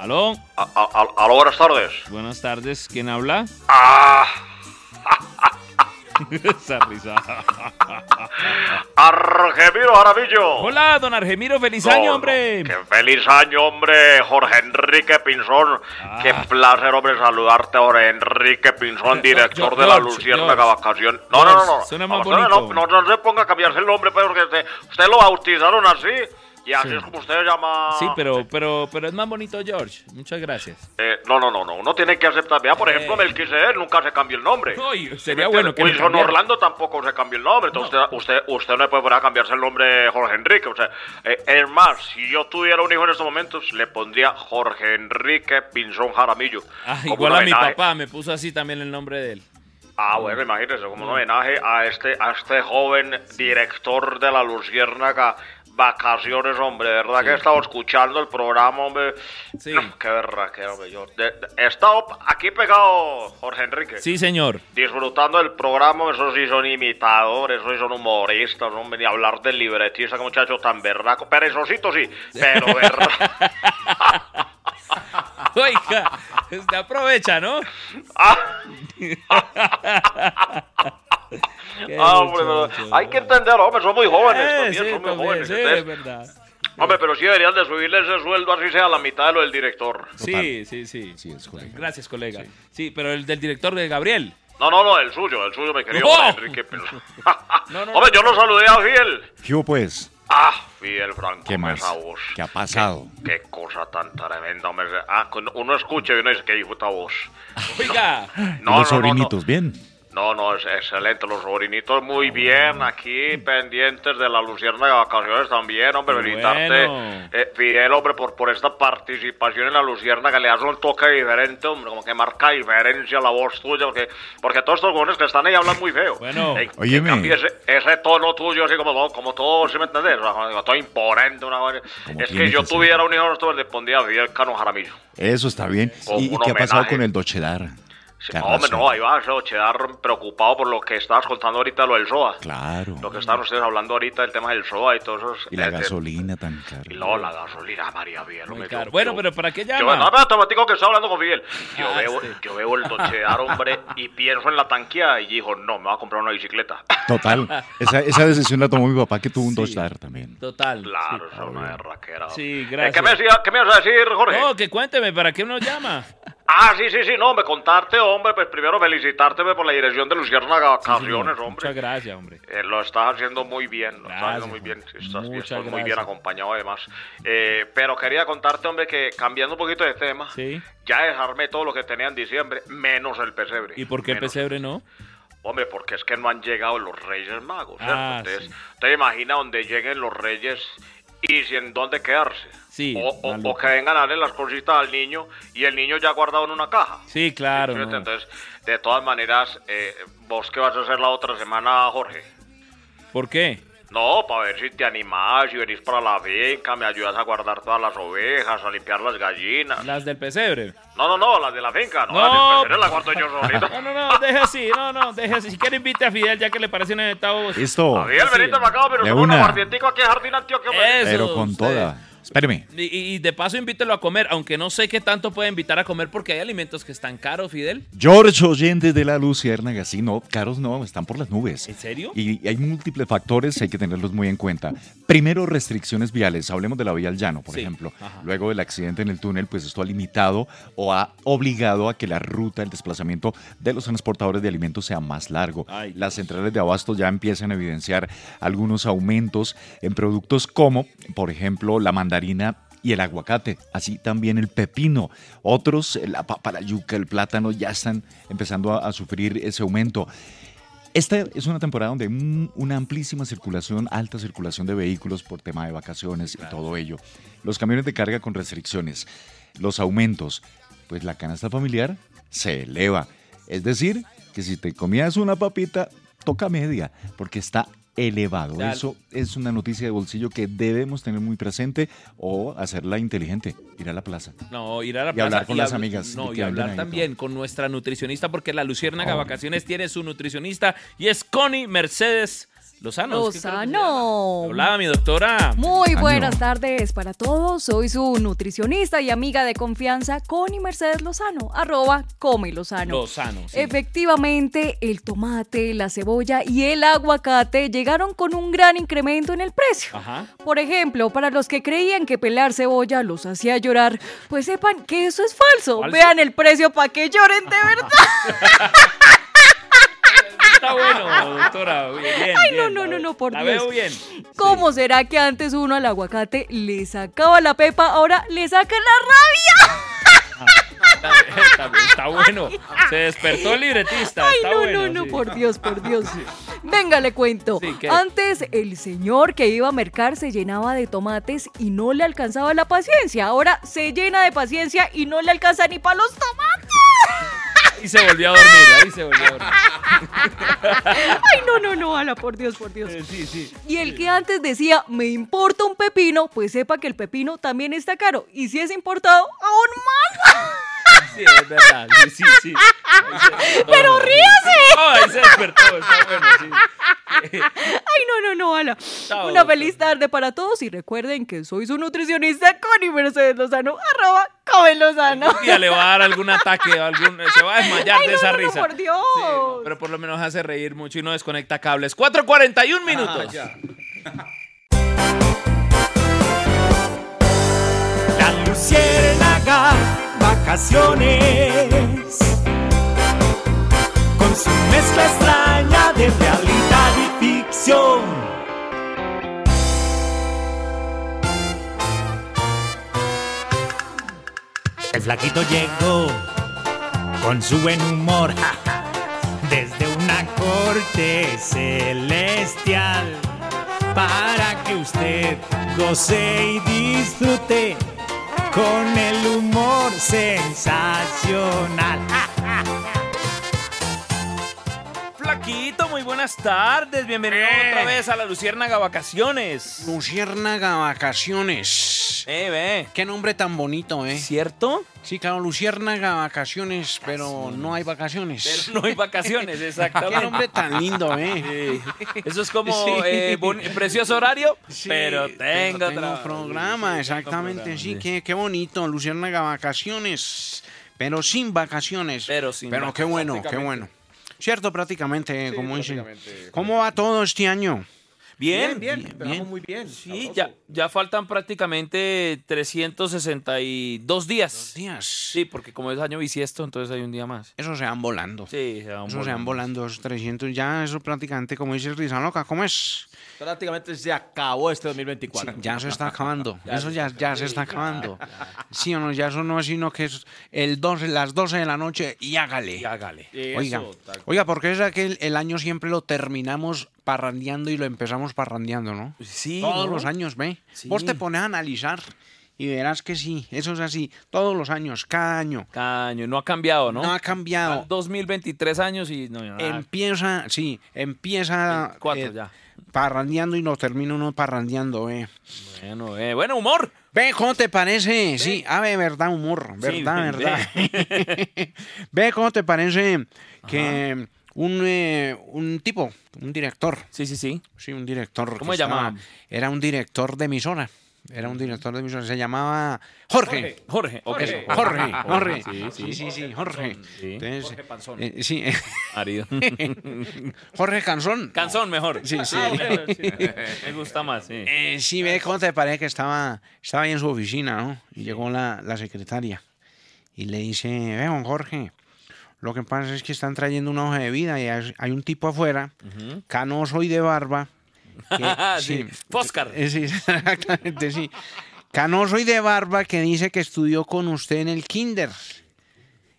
[SPEAKER 2] ¿Aló?
[SPEAKER 9] A- a- a- aló, buenas tardes.
[SPEAKER 2] Buenas tardes, ¿quién habla?
[SPEAKER 9] Ah,
[SPEAKER 2] Esa risa.
[SPEAKER 9] Argemiro Jaramillo.
[SPEAKER 2] Hola, don Argemiro, feliz
[SPEAKER 9] No,
[SPEAKER 2] año, hombre.
[SPEAKER 9] Qué feliz año, hombre, Jorge Enrique Pinzón.
[SPEAKER 2] Ah.
[SPEAKER 9] Qué placer, hombre, saludarte, Jorge Enrique Pinzón, director de la
[SPEAKER 2] George,
[SPEAKER 9] Luciérnaga
[SPEAKER 2] George.
[SPEAKER 9] Vacación. No, no, no, no.
[SPEAKER 2] George, suena más
[SPEAKER 9] no,
[SPEAKER 2] bonito.
[SPEAKER 9] no, no se ponga a cambiarse el nombre, pues, porque usted, usted lo bautizaron así. Y así
[SPEAKER 2] Sí.
[SPEAKER 9] es como usted llama.
[SPEAKER 2] Sí, pero, pero, pero es más bonito George. Muchas gracias.
[SPEAKER 9] Eh, no, no, no, no. Uno tiene que aceptar. Vea, por
[SPEAKER 2] Eh.
[SPEAKER 9] ejemplo, Melquisedec nunca se cambió el nombre.
[SPEAKER 2] Uy, sería
[SPEAKER 9] ¿Me
[SPEAKER 2] bueno que
[SPEAKER 9] Wilson. Orlando tampoco se cambió el nombre. Entonces usted, usted, usted no puede poner a cambiarse el nombre Jorge Enrique. O sea, eh, es más, si yo tuviera un hijo en estos momentos, le pondría Jorge Enrique Pinzón Jaramillo.
[SPEAKER 2] Ah, igual a mi papá, me puso así también el nombre de él.
[SPEAKER 9] Ah, bueno, imagínese, como un homenaje a este, a este joven director de la Luciérnaga. Vacaciones, hombre, verdad que he estado escuchando el programa, hombre.
[SPEAKER 2] Sí.
[SPEAKER 9] No, qué verdad, que hombre. Yo de- de- he estado aquí pegado, Jorge Enrique.
[SPEAKER 2] Sí, señor.
[SPEAKER 9] disfrutando del programa, esos sí son imitadores, esos sí son humoristas, no ni hablar del libretista, que muchacho tan berraco, perezosito sí, pero berraco.
[SPEAKER 2] Oiga, usted aprovecha, ¿no?
[SPEAKER 9] Ah, hombre, hay que entenderlo, hombre, son muy jóvenes
[SPEAKER 2] Eh,
[SPEAKER 9] también,
[SPEAKER 2] sí,
[SPEAKER 9] son muy
[SPEAKER 2] también,
[SPEAKER 9] jóvenes.
[SPEAKER 2] sí,
[SPEAKER 9] ustedes-
[SPEAKER 2] es verdad.
[SPEAKER 9] hombre, pero sí deberían de subirle ese sueldo así sea la mitad de lo del director.
[SPEAKER 2] Sí, sí, sí.
[SPEAKER 5] Sí, es colega.
[SPEAKER 2] Gracias, colega. Sí, pero el del director de Gabriel.
[SPEAKER 9] No, no, no, el suyo, el suyo, me querido
[SPEAKER 2] ¡No!
[SPEAKER 9] Jorge Enrique. pero-
[SPEAKER 2] No, no,
[SPEAKER 9] hombre,
[SPEAKER 2] no.
[SPEAKER 9] yo lo saludé a Fidel.
[SPEAKER 5] ¿Qué pues?
[SPEAKER 9] Ah, Fidel Franco,
[SPEAKER 5] ¿Qué más?
[SPEAKER 9] esa voz.
[SPEAKER 5] ¿Qué ha pasado?
[SPEAKER 9] Qué cosa tan tremenda, hombre. Ah, cuando uno escucha y uno dice que hijo voz.
[SPEAKER 2] Oiga,
[SPEAKER 5] ¿Y
[SPEAKER 9] No,
[SPEAKER 5] los
[SPEAKER 9] no, no.
[SPEAKER 5] sobrinitos, bien?
[SPEAKER 9] No, no, es excelente. Los sobrinitos muy bien aquí, pendientes de la Lucierna de vacaciones también, hombre. Felicitarte,
[SPEAKER 2] bueno.
[SPEAKER 9] eh, Fidel, hombre, por, por esta participación en la Lucierna que le das un toque diferente, hombre, como que marca diferencia la voz tuya, porque, porque todos estos jóvenes que están ahí hablan muy feo.
[SPEAKER 2] Bueno.
[SPEAKER 9] En- en
[SPEAKER 5] Óyeme.
[SPEAKER 9] cambio, ese, ese tono tuyo, así como, como todo, ¿sí me entendés? O sea, como todo imponente, una.
[SPEAKER 5] Como
[SPEAKER 9] Es que yo tuviera un hijo, esto le pondría a Fidel Cano Jaramillo.
[SPEAKER 5] Eso está bien. ¿Y, y qué ha pasado con el Dochedar? ¿Qué
[SPEAKER 9] hombre, no, ahí va, eso, quedar preocupado por lo que estabas contando ahorita, lo del SOA.
[SPEAKER 5] Claro.
[SPEAKER 9] Lo que estaban ustedes hablando ahorita del tema del SOA y todo eso.
[SPEAKER 5] Y la
[SPEAKER 9] eh, de-
[SPEAKER 5] gasolina tan cara.
[SPEAKER 9] Y luego la gasolina, María Bien.
[SPEAKER 2] Muy caro.
[SPEAKER 9] yo-
[SPEAKER 2] Bueno,
[SPEAKER 9] yo-
[SPEAKER 2] pero ¿para qué
[SPEAKER 9] Yo,
[SPEAKER 2] llama?
[SPEAKER 9] no, pero automatico que estoy hablando con Fidel. Yo,
[SPEAKER 2] Ah,
[SPEAKER 9] veo,
[SPEAKER 2] sí.
[SPEAKER 9] yo veo el Dochear, hombre, y pienso en la tanquía y dijo, no, me voy a comprar una bicicleta.
[SPEAKER 5] Total. Esa, esa decisión la tomó mi papá que tuvo un
[SPEAKER 2] Sí.
[SPEAKER 5] Dochedar también.
[SPEAKER 2] Total.
[SPEAKER 9] Claro,
[SPEAKER 2] sí.
[SPEAKER 9] eso es una berraquera.
[SPEAKER 2] Sí,
[SPEAKER 9] Eh,
[SPEAKER 2] gracias.
[SPEAKER 9] ¿Qué me, ¿Qué me ibas a decir, Jorge?
[SPEAKER 2] No, que cuénteme, ¿para qué uno llama?
[SPEAKER 9] Ah, sí, sí, sí, no, me contarte, hombre, pues primero felicitarte por la dirección de Luciérnaga
[SPEAKER 2] Sí, señor.
[SPEAKER 9] Vacaciones, hombre.
[SPEAKER 2] Muchas gracias, hombre.
[SPEAKER 9] Eh, lo estás haciendo muy bien, lo estás haciendo muy bien. Estás, estás muy bien acompañado además. Eh, pero quería contarte, hombre, que cambiando un poquito de tema,
[SPEAKER 2] Sí.
[SPEAKER 9] ya desarmé todo lo que tenía en diciembre, menos el pesebre.
[SPEAKER 2] ¿Y por qué
[SPEAKER 9] Menos.
[SPEAKER 2] pesebre no?
[SPEAKER 9] Hombre, porque es que no han llegado los Reyes Magos, ¿cierto?
[SPEAKER 2] Ah,
[SPEAKER 9] Entonces,
[SPEAKER 2] sí.
[SPEAKER 9] ¿te imaginas donde lleguen los Reyes y si en dónde quedarse?
[SPEAKER 2] Sí,
[SPEAKER 9] O, o-
[SPEAKER 2] maluco.
[SPEAKER 9] o que vengan a darle las cositas al niño y el niño ya guardado en una caja.
[SPEAKER 2] Sí, claro. No.
[SPEAKER 9] Entonces, de todas maneras, eh, ¿vos qué vas a hacer la otra semana, Jorge?
[SPEAKER 2] ¿Por qué?
[SPEAKER 9] No, para ver si te animás y venís para la finca, me ayudas a guardar todas las ovejas, a limpiar las gallinas.
[SPEAKER 2] Las del pesebre.
[SPEAKER 9] No, no, no, las de la finca, no,
[SPEAKER 2] No.
[SPEAKER 9] las del pesebre las guardo yo solito.
[SPEAKER 2] No, no, no, deje así, no, no, deje así. Si quiere invite a Fidel ya que le parecen inventados.
[SPEAKER 5] Listo.
[SPEAKER 9] Javier, venite para acá, pero un
[SPEAKER 5] una.
[SPEAKER 9] aguardientico aquí en Jardín Antioquia.
[SPEAKER 2] Eso,
[SPEAKER 5] Pero con
[SPEAKER 2] usted.
[SPEAKER 5] toda. Espéreme.
[SPEAKER 2] Y, de paso invítelo a comer, aunque no sé qué tanto puede invitar a comer porque hay alimentos que están caros, Fidel.
[SPEAKER 5] George oyente de la Luciérnaga, sí, no, caros no, están por las nubes.
[SPEAKER 2] ¿En serio?
[SPEAKER 5] Y hay múltiples factores, hay que tenerlos muy en cuenta. Primero, restricciones viales. Hablemos de la vía al llano, por
[SPEAKER 2] Sí,
[SPEAKER 5] ejemplo.
[SPEAKER 2] ajá.
[SPEAKER 5] Luego del accidente en el túnel, pues esto ha limitado o ha obligado a que la ruta, el desplazamiento de los transportadores de alimentos sea más largo.
[SPEAKER 2] Ay,
[SPEAKER 5] Las centrales de abasto ya empiezan a evidenciar algunos aumentos en productos como, por ejemplo, la mandarina y el aguacate, así también el pepino. Otros, la papa, la yuca, el plátano, ya están empezando a, a sufrir ese aumento. Esta es una temporada donde hay un- una amplísima circulación, alta circulación de vehículos por tema de vacaciones y todo ello. Los camiones de carga con restricciones, los aumentos, pues la canasta familiar se eleva. Es decir, que si te comías una papita, toca media, porque está elevado. Eso es una noticia de bolsillo que debemos tener muy presente o hacerla inteligente, ir a la plaza.
[SPEAKER 2] No, ir a la
[SPEAKER 5] Y
[SPEAKER 2] plaza.
[SPEAKER 5] hablar con las amigas
[SPEAKER 2] No, y hablar también con nuestra nutricionista, porque la Luciérnaga
[SPEAKER 5] favor.
[SPEAKER 2] Vacaciones tiene su nutricionista y es Connie Mercedes Lozano.
[SPEAKER 12] Lozano.
[SPEAKER 2] Hola, mi doctora.
[SPEAKER 12] Muy buenas tardes para todos. Soy su nutricionista y amiga de confianza, Connie Mercedes Lozano, arroba Come Lozano.
[SPEAKER 2] Lozano. sí.
[SPEAKER 12] Efectivamente, el tomate, la cebolla y el aguacate llegaron con un gran incremento en el precio.
[SPEAKER 2] Ajá.
[SPEAKER 12] Por ejemplo, para los que creían que pelar cebolla los hacía llorar, pues sepan que eso es falso.
[SPEAKER 2] ¿Falso?
[SPEAKER 12] Vean el precio para que lloren de verdad.
[SPEAKER 2] Está bueno, doctora. Bien,
[SPEAKER 12] Ay, no,
[SPEAKER 2] bien,
[SPEAKER 12] no, no, no, por
[SPEAKER 2] la
[SPEAKER 12] Dios.
[SPEAKER 2] veo bien.
[SPEAKER 12] ¿Cómo será que antes uno al aguacate le sacaba la pepa, ahora le saca la rabia?
[SPEAKER 2] Está, está bueno. Se despertó el libretista.
[SPEAKER 12] Ay,
[SPEAKER 2] está
[SPEAKER 12] no,
[SPEAKER 2] bueno,
[SPEAKER 12] no, no,
[SPEAKER 2] sí.
[SPEAKER 12] por Dios, por Dios. Venga, le cuento. Antes el señor que iba a mercar se llenaba de tomates y no le alcanzaba la paciencia. Ahora se llena de paciencia y no le alcanza ni para los tomates.
[SPEAKER 2] Y se volvió a dormir. Ahí se volvió a dormir.
[SPEAKER 12] Ay, no, no, no, ala, por Dios, por Dios.
[SPEAKER 2] Eh, Sí, sí.
[SPEAKER 12] Y el que antes decía, me importa un pepino, pues sepa que el pepino también está caro. Y si es importado, aún más.
[SPEAKER 2] Sí, es verdad. Sí, sí, se.
[SPEAKER 12] ¡Pero ríase!
[SPEAKER 2] No, ahí se despertó. Está bueno, sí.
[SPEAKER 12] Ay, no, no, no, ala.
[SPEAKER 2] Chao,
[SPEAKER 12] Una feliz tarde para todos y recuerden que soy su nutricionista Connie Mercedes Lozano, arroba Come Lozano.
[SPEAKER 2] Un día le va a dar algún ataque, algún, se va a desmayar
[SPEAKER 12] Ay,
[SPEAKER 2] de
[SPEAKER 12] no,
[SPEAKER 2] esa
[SPEAKER 12] no, no,
[SPEAKER 2] risa.
[SPEAKER 12] por Dios.
[SPEAKER 2] Sí, no, pero por lo menos hace reír mucho y no desconecta cables. 4.41 minutos.
[SPEAKER 7] La luciérnaga, Con su mezcla extraña de realidad y ficción. El flaquito llegó con su buen humor. Desde una corte celestial para que usted goce y disfrute con el humor sensacional.
[SPEAKER 2] Flaquito, muy buenas tardes. Bienvenido
[SPEAKER 13] Eh.
[SPEAKER 2] otra vez a la Luciérnaga Vacaciones.
[SPEAKER 13] Luciérnaga Vacaciones.
[SPEAKER 2] Eh, ve.
[SPEAKER 13] Qué nombre tan bonito, ¿eh?
[SPEAKER 2] ¿Cierto?
[SPEAKER 13] Sí, claro, Luciérnaga Vacaciones, pero no hay vacaciones.
[SPEAKER 2] Pero no hay vacaciones,
[SPEAKER 13] Qué
[SPEAKER 2] exactamente.
[SPEAKER 13] nombre tan lindo, ¿eh?
[SPEAKER 2] Sí. Eso es como
[SPEAKER 13] Sí.
[SPEAKER 2] eh, precioso horario,
[SPEAKER 13] Sí,
[SPEAKER 2] pero tengo,
[SPEAKER 13] tengo
[SPEAKER 2] tra-
[SPEAKER 13] programa, exactamente,
[SPEAKER 2] tengo
[SPEAKER 13] sí, qué, qué bonito, Luciérnaga Vacaciones, pero sin vacaciones.
[SPEAKER 2] Pero sin
[SPEAKER 13] Pero qué bueno, qué bueno. Cierto, prácticamente, como dicen. ¿Cómo va todo este año?
[SPEAKER 2] Bien,
[SPEAKER 10] Bien,
[SPEAKER 13] bien,
[SPEAKER 10] empezamos muy bien.
[SPEAKER 2] Sí, ya, ya faltan prácticamente 362 días.
[SPEAKER 13] Días.
[SPEAKER 2] Sí, porque como es año bisiesto, entonces hay un día más.
[SPEAKER 13] Eso se van volando.
[SPEAKER 2] Sí, se van
[SPEAKER 13] Eso se
[SPEAKER 2] volando.
[SPEAKER 13] van volando, esos 300, ya eso prácticamente, como dice Risa Loca, ¿cómo es?
[SPEAKER 10] Prácticamente se acabó este 2024.
[SPEAKER 13] Sí, ya se está acabando.
[SPEAKER 10] Ya
[SPEAKER 13] eso ya, ya se está acabando. Sí o no, ya eso no es sino que es el 12, las 12 de la noche y hágale.
[SPEAKER 2] Y hágale.
[SPEAKER 13] Oiga,
[SPEAKER 10] Eso,
[SPEAKER 13] oiga, porque es que el, el año siempre lo terminamos parrandeando y lo empezamos parrandeando, ¿no?
[SPEAKER 2] Sí,
[SPEAKER 13] Todos
[SPEAKER 2] ¿no?
[SPEAKER 13] los años, ¿ve?
[SPEAKER 2] Sí.
[SPEAKER 13] Vos te pones a analizar y verás que sí, eso es así, todos los años, cada año.
[SPEAKER 2] Caño, no ha cambiado, ¿no?
[SPEAKER 13] No ha cambiado.
[SPEAKER 2] Van 2023 años y no.
[SPEAKER 13] Empieza, sí, empieza
[SPEAKER 2] Cuatro
[SPEAKER 13] eh,
[SPEAKER 2] ya.
[SPEAKER 13] parrandeando y lo termina uno parrandeando, ¿eh?
[SPEAKER 2] Bueno, eh, bueno, humor.
[SPEAKER 13] Ve, ¿cómo te parece? Sí, a ver, verdad, humor, verdad,
[SPEAKER 2] ve.
[SPEAKER 13] verdad. Ve, ¿cómo te parece que un, eh, un tipo, un director,
[SPEAKER 2] Sí, sí, sí.
[SPEAKER 13] sí, un director.
[SPEAKER 2] ¿Cómo se llamaba?
[SPEAKER 13] Era un director de emisora. Era un director de emisora, se llamaba Jorge.
[SPEAKER 2] Jorge.
[SPEAKER 13] Eso, Jorge, Jorge.
[SPEAKER 2] Sí, sí.
[SPEAKER 13] Sí, Jorge.
[SPEAKER 10] Jorge Panzón.
[SPEAKER 13] eh, sí,
[SPEAKER 2] Marido.
[SPEAKER 13] Jorge Canzón.
[SPEAKER 2] Canzón mejor.
[SPEAKER 13] Sí, sí.
[SPEAKER 2] Ah. Me gusta más, sí.
[SPEAKER 13] Eh, sí, ve cómo te parece que estaba, estaba ahí en su oficina, ¿no? Y llegó la, la secretaria y le dice, ve, don Jorge, lo que pasa es que están trayendo una hoja de vida y hay, hay un tipo afuera, canoso y de barba. que-
[SPEAKER 2] sí. Foscar.
[SPEAKER 13] eh, sí, exactamente, sí. Canoso y de barba que dice que estudió con usted en el kinder.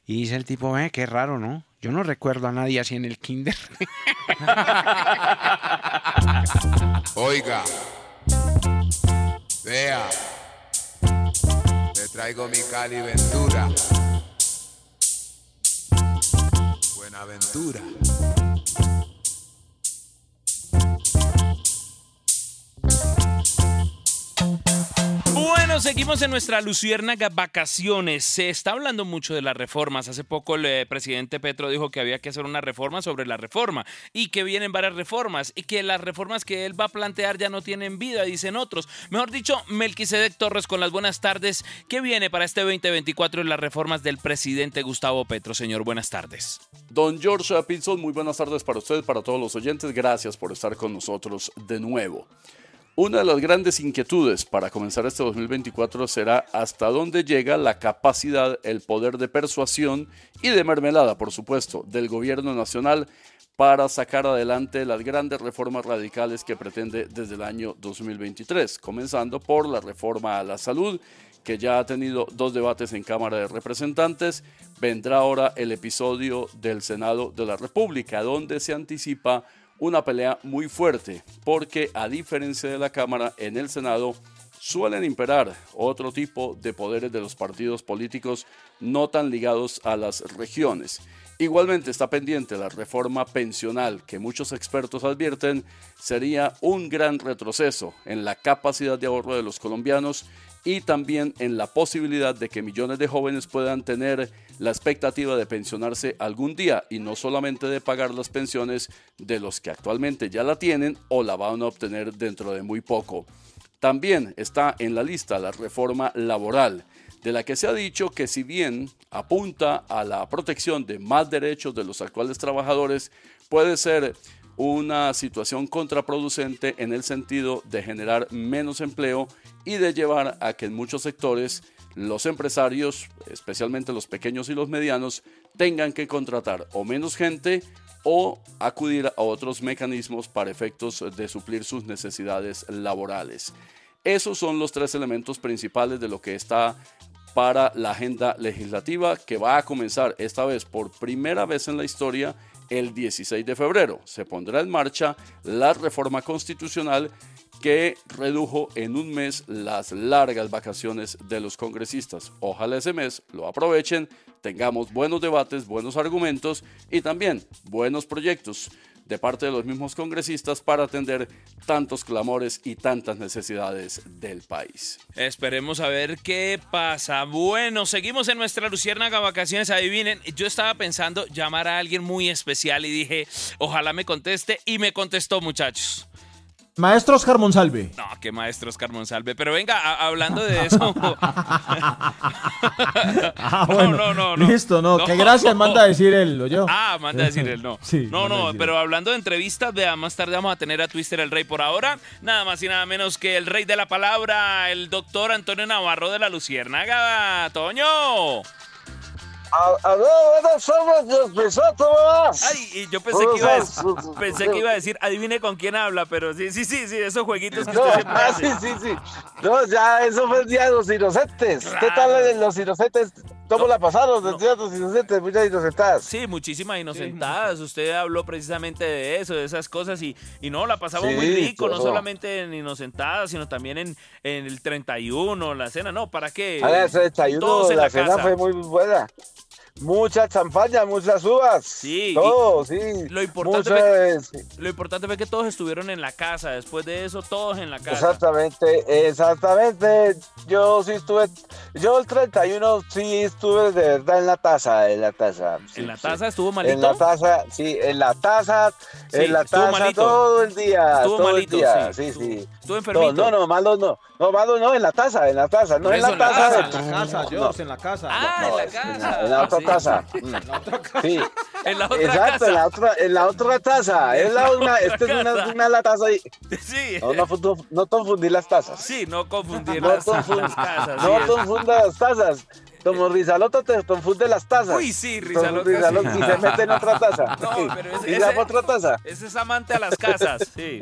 [SPEAKER 13] Y dice el tipo, ve, qué raro, ¿no? Yo no recuerdo a nadie así en el kinder.
[SPEAKER 14] Oiga, vea, le traigo mi Cali Ventura. Buenaventura.
[SPEAKER 2] Seguimos en nuestra luciérnaga vacaciones. Se está hablando mucho de las reformas. Hace poco el eh, presidente Petro dijo que había que hacer una reforma sobre la reforma y que vienen varias reformas y que las reformas que él va a plantear ya no tienen vida, dicen otros. Mejor dicho, Melquisedec Torres con las buenas tardes. ¿Qué viene para este 2024 en las reformas del presidente Gustavo Petro? Señor, buenas tardes.
[SPEAKER 15] Don George Pinson, muy buenas tardes para usted, para todos los oyentes. Gracias por estar con nosotros de nuevo. Una de las grandes inquietudes para comenzar este 2024 será hasta dónde llega la capacidad, el poder de persuasión y de mermelada, por supuesto, del gobierno nacional para sacar adelante las grandes reformas radicales que pretende desde el año 2023, comenzando por la reforma a la salud, que ya ha tenido dos debates en Cámara de Representantes. Vendrá ahora el episodio del Senado de la República, donde se anticipa una pelea muy fuerte, porque a diferencia de la Cámara, en el Senado suelen imperar otro tipo de poderes de los partidos políticos no tan ligados a las regiones. Igualmente está pendiente la reforma pensional que muchos expertos advierten sería un gran retroceso en la capacidad de ahorro de los colombianos y también en la posibilidad de que millones de jóvenes puedan tener la expectativa de pensionarse algún día y no solamente de pagar las pensiones de los que actualmente ya la tienen o la van a obtener dentro de muy poco. También está en la lista la reforma laboral, de la que se ha dicho que si bien apunta a la protección de más derechos de los actuales trabajadores, puede ser una situación contraproducente en el sentido de generar menos empleo y de llevar a que en muchos sectores los empresarios, especialmente los pequeños y los medianos, tengan que contratar o menos gente o acudir a otros mecanismos para efectos de suplir sus necesidades laborales. Esos son los tres elementos principales de lo que está para la agenda legislativa que va a comenzar esta vez por primera vez en la historia el 16 de febrero. Se pondrá en marcha la reforma constitucional que redujo en un mes las largas vacaciones de los congresistas. Ojalá ese mes lo aprovechen, tengamos buenos debates, buenos argumentos y también buenos proyectos de parte de los mismos congresistas para atender tantos clamores y tantas necesidades del país.
[SPEAKER 2] Esperemos a ver qué pasa. Bueno, seguimos en nuestra Luciérnaga Vacaciones. Adivinen, yo estaba pensando llamar a alguien muy especial y dije, ojalá me conteste y me contestó, muchachos.
[SPEAKER 7] Maestro Oscar Monsalve.
[SPEAKER 2] No, qué maestro Oscar Monsalve. Pero venga, hablando de eso.
[SPEAKER 7] Ah, bueno. Listo, no. Que gracias manda a decir él, ¿o yo?
[SPEAKER 2] Ah, manda a decir él, no.
[SPEAKER 7] Sí,
[SPEAKER 2] no, no, pero hablando de entrevistas, vea, más tarde vamos a tener a Twister el Rey. Por ahora, nada más y nada menos que el rey de la palabra, el doctor Antonio Navarro de la Luciérnaga. Toño. Ay, y yo pensé que, iba a pensé que iba a decir, adivine con quién habla, pero sí, sí, sí, sí, esos jueguitos que
[SPEAKER 16] No,
[SPEAKER 2] usted siempre
[SPEAKER 16] ah,
[SPEAKER 2] hace.
[SPEAKER 16] sí, sí, sí. No, ya, eso fue el día de los inocentes. ¿Qué tal los inocentes? ¿Cómo la pasaron? El de los inocentes, muchas inocentadas.
[SPEAKER 2] Sí, muchísimas inocentadas. Usted habló precisamente de eso, de esas cosas, y, y no, la pasamos
[SPEAKER 16] Sí,
[SPEAKER 2] muy rico, no solamente en inocentadas, sino también en, en el 31, la cena. No, ¿para qué?
[SPEAKER 16] A ver, 31,
[SPEAKER 2] Todos en
[SPEAKER 16] la
[SPEAKER 2] la
[SPEAKER 16] cena
[SPEAKER 2] casa.
[SPEAKER 16] fue muy buena. Mucha champaña, muchas uvas.
[SPEAKER 2] Sí,
[SPEAKER 16] Todo, sí.
[SPEAKER 2] Lo importante,
[SPEAKER 16] Mucha,
[SPEAKER 2] fue, lo importante fue que todos estuvieron en la casa. Después de eso, todos en la casa.
[SPEAKER 16] Exactamente, exactamente. Yo sí estuve, yo el 31 sí estuve de verdad en la taza, en la taza. sí,
[SPEAKER 2] ¿En la
[SPEAKER 16] sí.
[SPEAKER 2] taza estuvo malito?
[SPEAKER 16] En la taza, sí, en la taza,
[SPEAKER 2] Sí,
[SPEAKER 16] en la taza
[SPEAKER 2] malito.
[SPEAKER 16] todo el día,
[SPEAKER 2] Estuvo
[SPEAKER 16] todo
[SPEAKER 2] malito,
[SPEAKER 16] el día,
[SPEAKER 2] sí,
[SPEAKER 16] sí, sí.
[SPEAKER 2] Estuvo enfermito.
[SPEAKER 16] No, no, no, malo no, no, malo no, en la taza, en la taza, no en la
[SPEAKER 7] eso, en la
[SPEAKER 16] taza.
[SPEAKER 7] casa, en la casa, George, en la casa.
[SPEAKER 2] Ah, en la casa.
[SPEAKER 16] En la otra
[SPEAKER 2] Sí.
[SPEAKER 16] taza. Sí.
[SPEAKER 2] En la otra
[SPEAKER 16] Exacto,
[SPEAKER 2] casa.
[SPEAKER 16] en la otra, en la otra taza. Es la una,
[SPEAKER 2] otra
[SPEAKER 16] esta es una, una la taza ahí.
[SPEAKER 2] Sí.
[SPEAKER 16] No, no, fu- no confundir las tazas.
[SPEAKER 2] Sí, no confundir
[SPEAKER 16] No
[SPEAKER 2] las,
[SPEAKER 16] confund-
[SPEAKER 2] las casas.
[SPEAKER 16] No
[SPEAKER 2] sí.
[SPEAKER 16] confunda las tazas. Como Rizaloto te confunde las tazas.
[SPEAKER 2] Uy, sí,
[SPEAKER 16] Como
[SPEAKER 2] Rizaloto,
[SPEAKER 16] Rizaloto
[SPEAKER 2] sí.
[SPEAKER 16] y se mete en otra taza.
[SPEAKER 2] No,
[SPEAKER 16] Sí.
[SPEAKER 2] pero ese-
[SPEAKER 16] y se
[SPEAKER 2] ese-
[SPEAKER 16] otra taza.
[SPEAKER 2] Ese es amante a las casas, sí.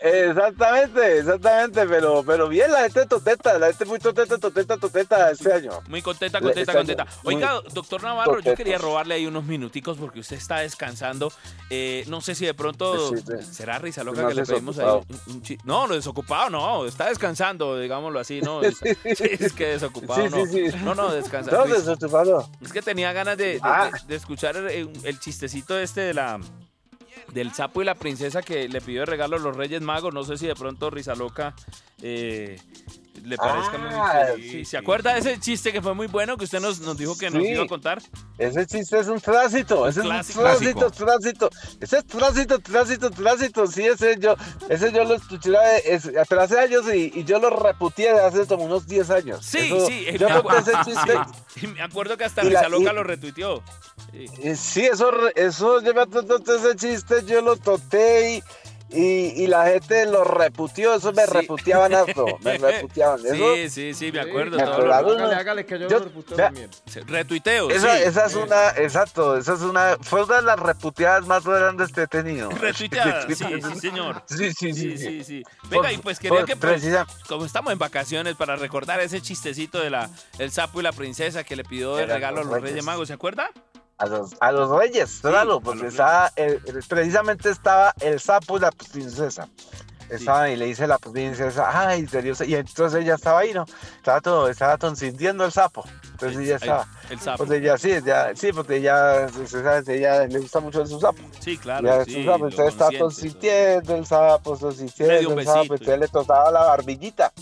[SPEAKER 16] Exactamente, exactamente, pero, pero bien la gente toteta, la gente muy toteta, toteta, toteta este año.
[SPEAKER 2] Muy contenta, contenta,
[SPEAKER 16] está-
[SPEAKER 2] contenta. Oiga, doctor Navarro, yo quería robarle ahí unos minuticos porque usted está descansando. Eh, no sé si de pronto
[SPEAKER 16] Sí, sí.
[SPEAKER 2] será risa loca que le pedimos ahí. un- un chi- no, no, desocupado no, está descansando, digámoslo así, ¿no?
[SPEAKER 16] Sí,
[SPEAKER 2] Sí, es que desocupado
[SPEAKER 16] Sí,
[SPEAKER 2] no.
[SPEAKER 16] sí, sí.
[SPEAKER 2] No, no, descansa.
[SPEAKER 16] No, desocupado.
[SPEAKER 2] Es que tenía ganas de, de-
[SPEAKER 16] Ah.
[SPEAKER 2] de- de escuchar el, el chistecito este de la del sapo y la princesa que le pidió de regalo a los Reyes Magos. No sé si de pronto Rizaloca eh, le parezca
[SPEAKER 16] Ah,
[SPEAKER 2] muy... Sí, ¿Se acuerda de ese chiste que fue muy bueno que usted nos, nos dijo que nos iba a contar?
[SPEAKER 16] Ese chiste es un tránsito, ese
[SPEAKER 2] clásico.
[SPEAKER 16] es un tránsito, tránsito. Ese es tránsito, tránsito, tránsito. Sí, ese yo, ese yo lo escuché hace años y, y yo lo reputié de hace como unos 10 años.
[SPEAKER 2] Sí,
[SPEAKER 16] Eso-
[SPEAKER 2] sí. eh,
[SPEAKER 16] Yo
[SPEAKER 2] me
[SPEAKER 16] ese
[SPEAKER 2] acuerdo,
[SPEAKER 16] chiste.
[SPEAKER 2] sí. Me acuerdo que hasta Risa Loca
[SPEAKER 16] y-
[SPEAKER 2] lo retuiteó. Sí.
[SPEAKER 16] Eh, Sí, eso, eso, yo me acuerdo ese chiste, yo lo toté y, y, y la gente lo reputió, eso me reputeaban harto, me reputeaban. Eso,
[SPEAKER 2] Sí, sí, sí, me acuerdo.
[SPEAKER 16] me
[SPEAKER 2] todo lo-
[SPEAKER 16] acordaron,
[SPEAKER 7] Hágale, hágale que yo,
[SPEAKER 16] Yo-
[SPEAKER 7] lo también.
[SPEAKER 2] Retuiteo,
[SPEAKER 16] Esa,
[SPEAKER 2] sí.
[SPEAKER 16] esa es una, exacto, esa es una, fue una de las reputeadas más grandes que he tenido.
[SPEAKER 2] Retuiteada, sí, sí, señor.
[SPEAKER 16] Sí, sí, sí.
[SPEAKER 2] Sí,
[SPEAKER 16] sí.
[SPEAKER 2] sí, sí. Venga,
[SPEAKER 16] Por-
[SPEAKER 2] y pues quería
[SPEAKER 16] por-
[SPEAKER 2] que, pues, como estamos en vacaciones, para recordar ese chistecito de la el sapo y la princesa que le pidió de regalo a
[SPEAKER 16] los
[SPEAKER 2] los Reyes
[SPEAKER 16] reyes.
[SPEAKER 2] Magos, ¿se acuerda?
[SPEAKER 16] A los, a los reyes, claro, porque estaba, el- precisamente estaba el sapo y la princesa. Estaba y le dice la princesa, ay, serio, y entonces ella estaba ahí, ¿no? Estaba todo, estaba sintiendo el sapo. Entonces ella estaba.
[SPEAKER 2] El sapo.
[SPEAKER 16] Pues ella sí, ya, sí, porque ella, ella le gusta mucho su sapo.
[SPEAKER 2] Sí, claro.
[SPEAKER 16] Ya,
[SPEAKER 2] sí,
[SPEAKER 16] su sapo, entonces estaba consintiendo el sapo, consintiendo el sapo, entonces le tocaba la barbillita,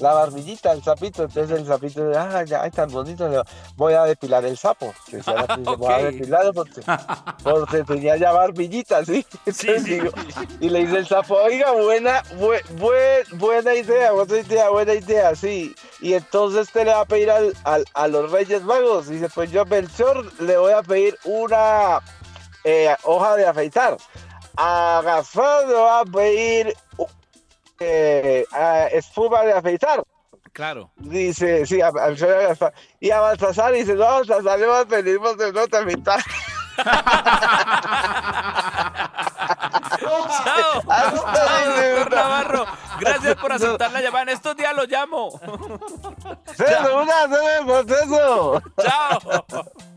[SPEAKER 16] la barbillita al sapito, entonces el sapito, ay, ya, ay, tan bonito, voy a depilar el sapo. Voy a depilarlo porque, porque tenía ya barbillita, ¿sí? Entonces digo, y le dice el sapo, oiga, buena, bue- bue- buena idea, buena idea, buena idea, sí. Y entonces usted le va a pedir al, al- a los Reyes Magos, dice, pues yo a Melchor le voy a pedir una eh, hoja de afeitar. A Gaspar le va a pedir eh, a espuma de afeitar.
[SPEAKER 2] Claro.
[SPEAKER 16] Dice, sí, a, a-. Y a Baltasar dice, no, Baltasar le a pedir de no te afeitar.
[SPEAKER 2] Chao. Chao, doctor Navarro. Gracias por aceptar la llamada. En estos días lo llamo.
[SPEAKER 16] ¡Se de una!
[SPEAKER 2] Chao.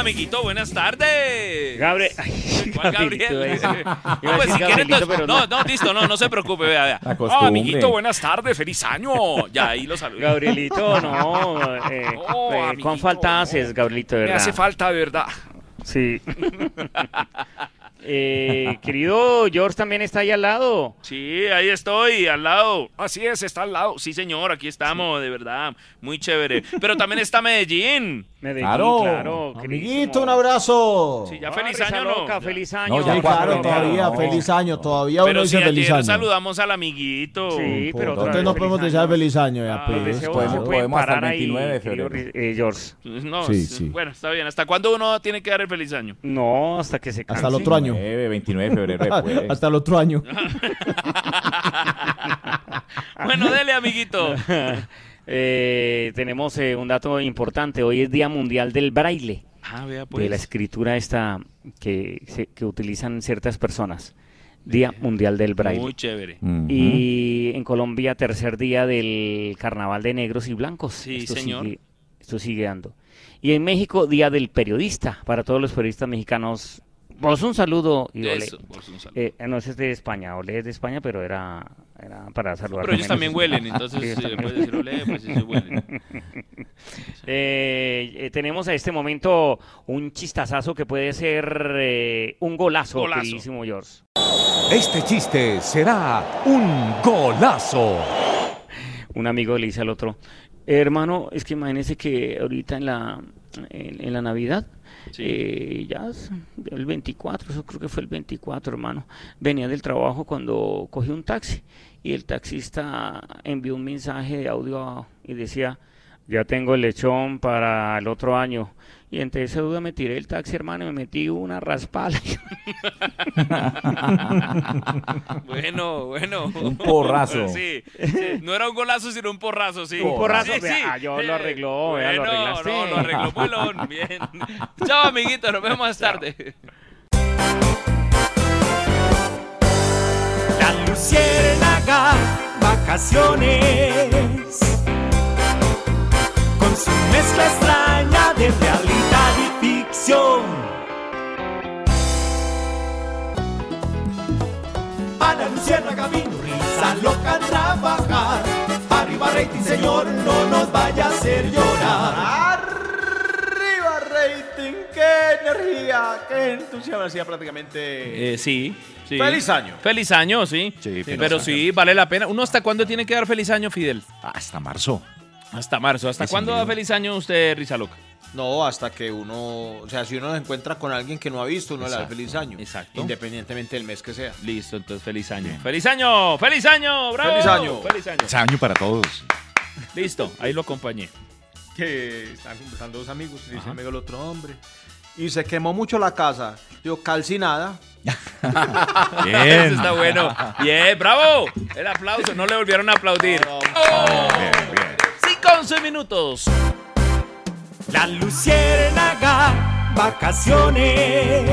[SPEAKER 2] Amiguito, buenas tardes.
[SPEAKER 17] Gabriel.
[SPEAKER 2] ¿Cuál Gabriel? No, pues, si no,
[SPEAKER 17] no.
[SPEAKER 2] no, listo, no, no se preocupe, vea, vea.
[SPEAKER 17] La
[SPEAKER 2] Ah, amiguito, buenas tardes, feliz año. Ya ahí lo saludo.
[SPEAKER 17] Gabrielito, no. Eh,
[SPEAKER 2] Oh,
[SPEAKER 17] eh,
[SPEAKER 2] amiguito,
[SPEAKER 17] ¿Cuán falta haces, Gabrielito, de
[SPEAKER 2] Me
[SPEAKER 17] verdad?
[SPEAKER 2] hace falta, de verdad.
[SPEAKER 17] Sí. Eh, querido George también está ahí al lado.
[SPEAKER 2] Sí, ahí estoy, al lado. Así es, está al lado. Sí, señor, aquí estamos, de verdad. Muy chévere. Pero también está Medellín.
[SPEAKER 17] Medellín,
[SPEAKER 7] Claro,
[SPEAKER 17] claro.
[SPEAKER 7] amiguito, un abrazo.
[SPEAKER 2] Sí, ya
[SPEAKER 17] Ah,
[SPEAKER 2] feliz año, ¿no?
[SPEAKER 17] loca, feliz año.
[SPEAKER 7] No, ya claro, todavía, feliz año, todavía uno
[SPEAKER 2] si
[SPEAKER 7] dice feliz año.
[SPEAKER 2] saludamos al amiguito.
[SPEAKER 17] Sí, pero
[SPEAKER 7] Entonces no podemos
[SPEAKER 17] año.
[SPEAKER 7] desear feliz año ya,
[SPEAKER 2] Ah,
[SPEAKER 7] pues.
[SPEAKER 17] Pueden
[SPEAKER 4] podemos hasta el
[SPEAKER 17] parar ahí,
[SPEAKER 4] 29 de
[SPEAKER 17] querido
[SPEAKER 4] febrero.
[SPEAKER 17] eh, George.
[SPEAKER 2] No,
[SPEAKER 7] Sí, sí.
[SPEAKER 2] bueno, está bien. ¿Hasta cuándo uno tiene que dar el feliz año?
[SPEAKER 17] No, hasta que se canse.
[SPEAKER 7] Hasta el otro año.
[SPEAKER 4] 29, 29 de febrero después.
[SPEAKER 7] Hasta el otro año.
[SPEAKER 2] Bueno, dele, amiguito.
[SPEAKER 17] Eh, tenemos eh, un dato importante. Hoy es Día Mundial del Braille.
[SPEAKER 2] Ah, vea
[SPEAKER 17] de la
[SPEAKER 2] pues.
[SPEAKER 17] escritura esta que, se- que utilizan ciertas personas. Día Mundial del Braille.
[SPEAKER 2] Muy chévere.
[SPEAKER 17] Y en Colombia, tercer día del Carnaval de Negros y Blancos.
[SPEAKER 2] Sí,
[SPEAKER 17] esto
[SPEAKER 2] señor.
[SPEAKER 17] Sigue, esto sigue dando. Y en México, Día del Periodista. Para todos los periodistas mexicanos, vos un saludo. Y Olé.
[SPEAKER 2] Eso, vos un saludo.
[SPEAKER 17] Eh, no es de España, Olé es de España, pero era, era para saludar.
[SPEAKER 2] Pero ellos también huelen, entonces
[SPEAKER 17] Sí,
[SPEAKER 2] si le puedes decir olé, pues ellos huelen.
[SPEAKER 17] Eh, eh, tenemos a este momento un chistazazo que puede ser eh, un golazo,
[SPEAKER 2] Golazo.
[SPEAKER 17] queridísimo George.
[SPEAKER 18] Este chiste será un golazo.
[SPEAKER 17] Un amigo le dice al otro, hermano, es que imagínese que ahorita en la, en, en la Navidad, eh, ya el 24, eso creo que fue el 24, hermano, venía del trabajo cuando cogí un taxi y el taxista envió un mensaje de audio y decía, ya tengo el lechón para el otro año. Y entre esa duda me tiré el taxi, hermano, y me metí una raspala.
[SPEAKER 2] Bueno, bueno.
[SPEAKER 4] Un porrazo.
[SPEAKER 2] Sí, sí. No era un golazo, sino un porrazo, sí.
[SPEAKER 17] Un porrazo,
[SPEAKER 2] Sí,
[SPEAKER 17] ah, yo lo arregló, vea, lo
[SPEAKER 2] Bueno,
[SPEAKER 17] arreglaste.
[SPEAKER 2] No, lo arregló Muelón. Bien. Chao, amiguito. Nos vemos más tarde.
[SPEAKER 1] La luciérnaga, vacaciones. Con su mezcla extraña de realidad y ficción. A la luciérnaga vino risa loca a trabajar. Arriba rating, señor, no nos vaya a hacer llorar.
[SPEAKER 7] Arriba rating, que energía! ¡Qué entusiasmo! Decía prácticamente.
[SPEAKER 2] Eh, sí, sí.
[SPEAKER 7] Feliz año.
[SPEAKER 2] Feliz año, sí.
[SPEAKER 5] feliz
[SPEAKER 2] Pero
[SPEAKER 5] año.
[SPEAKER 2] sí, vale la pena. ¿Uno hasta cuándo tiene que dar feliz año, Fidel?
[SPEAKER 5] Hasta marzo.
[SPEAKER 2] Hasta marzo. ¿Hasta cuándo da feliz año usted, Risa Loca?
[SPEAKER 7] No, hasta que uno. O sea, si uno se encuentra con alguien que no ha visto, uno le da feliz año.
[SPEAKER 2] exacto.
[SPEAKER 7] Independientemente del mes que sea.
[SPEAKER 2] Listo, entonces feliz año. ¡Feliz año! ¡Feliz año! ¡Bravo!
[SPEAKER 7] Feliz año.
[SPEAKER 2] ¡Feliz año!
[SPEAKER 5] Feliz año para todos.
[SPEAKER 2] Listo, ahí lo acompañé.
[SPEAKER 7] Que están conversando dos amigos. y Dice amigo el otro hombre. Y se quemó mucho la casa. Digo, calcinada.
[SPEAKER 2] Eso está bueno. Bien, bravo. El aplauso, no le volvieron a aplaudir. ¡Oh! Cinco, once minutos.
[SPEAKER 1] La luciérnaga, vacaciones.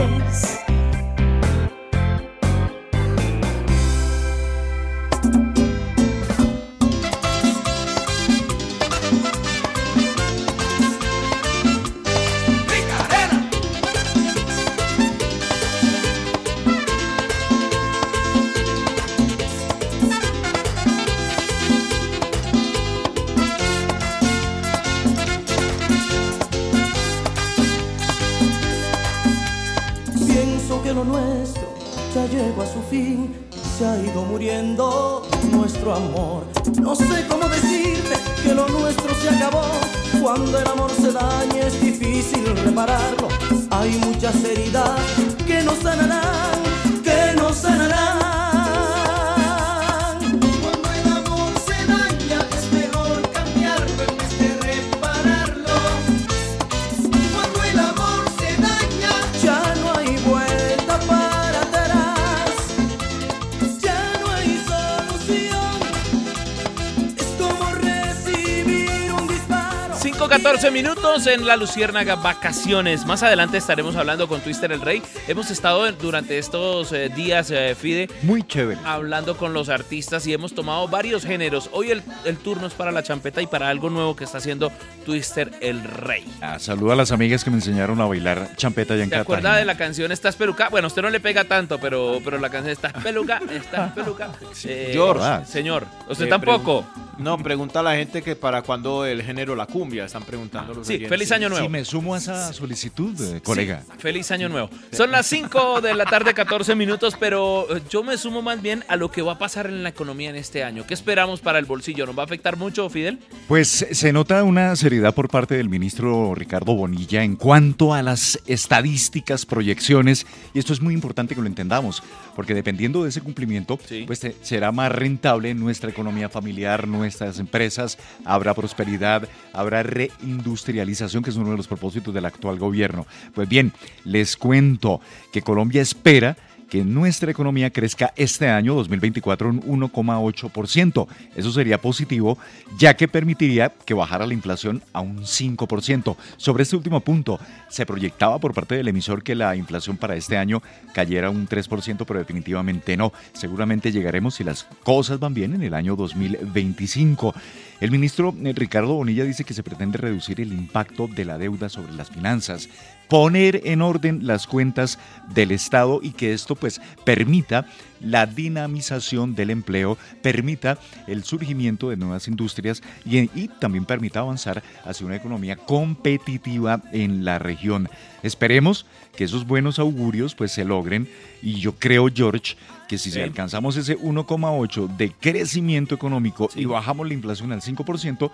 [SPEAKER 2] 14 minutos en la Luciérnaga Vacaciones. Más adelante estaremos hablando con Twister el Rey. Hemos estado durante estos eh, días, eh, Fide,
[SPEAKER 5] Muy chévere.
[SPEAKER 2] hablando con los artistas y hemos tomado varios géneros. Hoy el, el turno es para la champeta y para algo nuevo que está haciendo Twister el Rey.
[SPEAKER 5] Ah, saludo a las amigas que me enseñaron a bailar champeta allá en
[SPEAKER 2] ¿Se acuerda
[SPEAKER 5] Cartagena.
[SPEAKER 2] de la canción Estás peluca? Bueno, usted no le pega tanto, pero, pero la canción Estás peluca, Estás peluca. Eh,
[SPEAKER 7] George.
[SPEAKER 2] Señor, usted
[SPEAKER 7] Eh,
[SPEAKER 2] tampoco.
[SPEAKER 7] No, pregunta a la gente que para cuándo el género la cumbia. Están preguntando los
[SPEAKER 2] Sí, feliz año nuevo.
[SPEAKER 5] Sí, me sumo a esa solicitud, eh, colega.
[SPEAKER 2] Sí, feliz año nuevo. Son las 5 de la tarde, 14 minutos, pero eh, yo me sumo más bien a lo que va a pasar en la economía en este año. ¿Qué esperamos para el bolsillo? ¿Nos va a afectar mucho, Fidel?
[SPEAKER 5] Pues se nota una seriedad por parte del ministro Ricardo Bonilla en cuanto a las estadísticas, proyecciones, y esto es muy importante que lo entendamos, porque dependiendo de ese cumplimiento, pues será más rentable nuestra economía familiar, nuestras empresas, habrá prosperidad, habrá reindustrialización, que es uno de los propósitos del actual gobierno. Pues bien, les cuento que Colombia espera que nuestra economía crezca este año 2024 un 1,8%. Eso sería positivo, ya que permitiría que bajara la inflación a un 5%. Sobre este último punto, se proyectaba por parte del emisor que la inflación para este año cayera un 3%, pero definitivamente no. Seguramente llegaremos si las cosas van bien en el año 2025. El ministro eh, Ricardo Bonilla dice que se pretende reducir el impacto de la deuda sobre las finanzas, poner en orden las cuentas del Estado y que esto pues permita la dinamización del empleo, permita el surgimiento de nuevas industrias y, también permita avanzar hacia una economía competitiva en la región. Esperemos que esos buenos augurios pues se logren y yo creo, George, que si
[SPEAKER 2] Sí.
[SPEAKER 5] alcanzamos ese 1,8 de crecimiento económico y bajamos la inflación al 5%,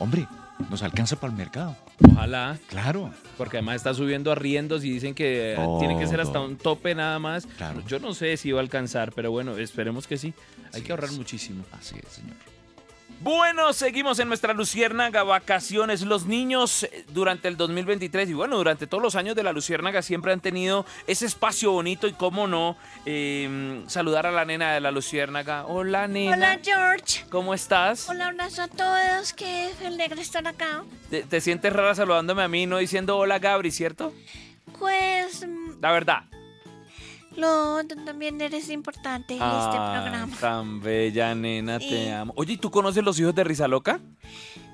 [SPEAKER 5] hombre, nos alcanza para el mercado.
[SPEAKER 2] Ojalá.
[SPEAKER 5] Claro.
[SPEAKER 2] Porque además está subiendo arriendos y dicen que eh, tiene que ser hasta un tope nada más. Yo no sé si va a alcanzar, pero bueno, esperemos que sí. Hay que ahorrar muchísimo.
[SPEAKER 5] Así es, señor.
[SPEAKER 2] Bueno, seguimos en nuestra Luciérnaga Vacaciones. Los niños eh, durante el 2023 y bueno, durante todos los años de la Luciérnaga siempre han tenido ese espacio bonito y cómo no, eh, saludar a la nena de la Luciérnaga. Hola, nena.
[SPEAKER 19] Hola George.
[SPEAKER 2] ¿Cómo estás?
[SPEAKER 19] Hola, abrazo a todos. Qué alegre estar acá.
[SPEAKER 2] ¿Te, te sientes rara saludándome a mí, no diciendo hola, Gabri, cierto?
[SPEAKER 19] Pues mm,
[SPEAKER 2] La verdad.
[SPEAKER 19] Lo, tú también eres importante en este
[SPEAKER 2] Ah,
[SPEAKER 19] programa.
[SPEAKER 2] tan bella, nena,
[SPEAKER 19] Sí.
[SPEAKER 2] te amo. Oye, ¿y tú conoces los hijos de Risa Loca?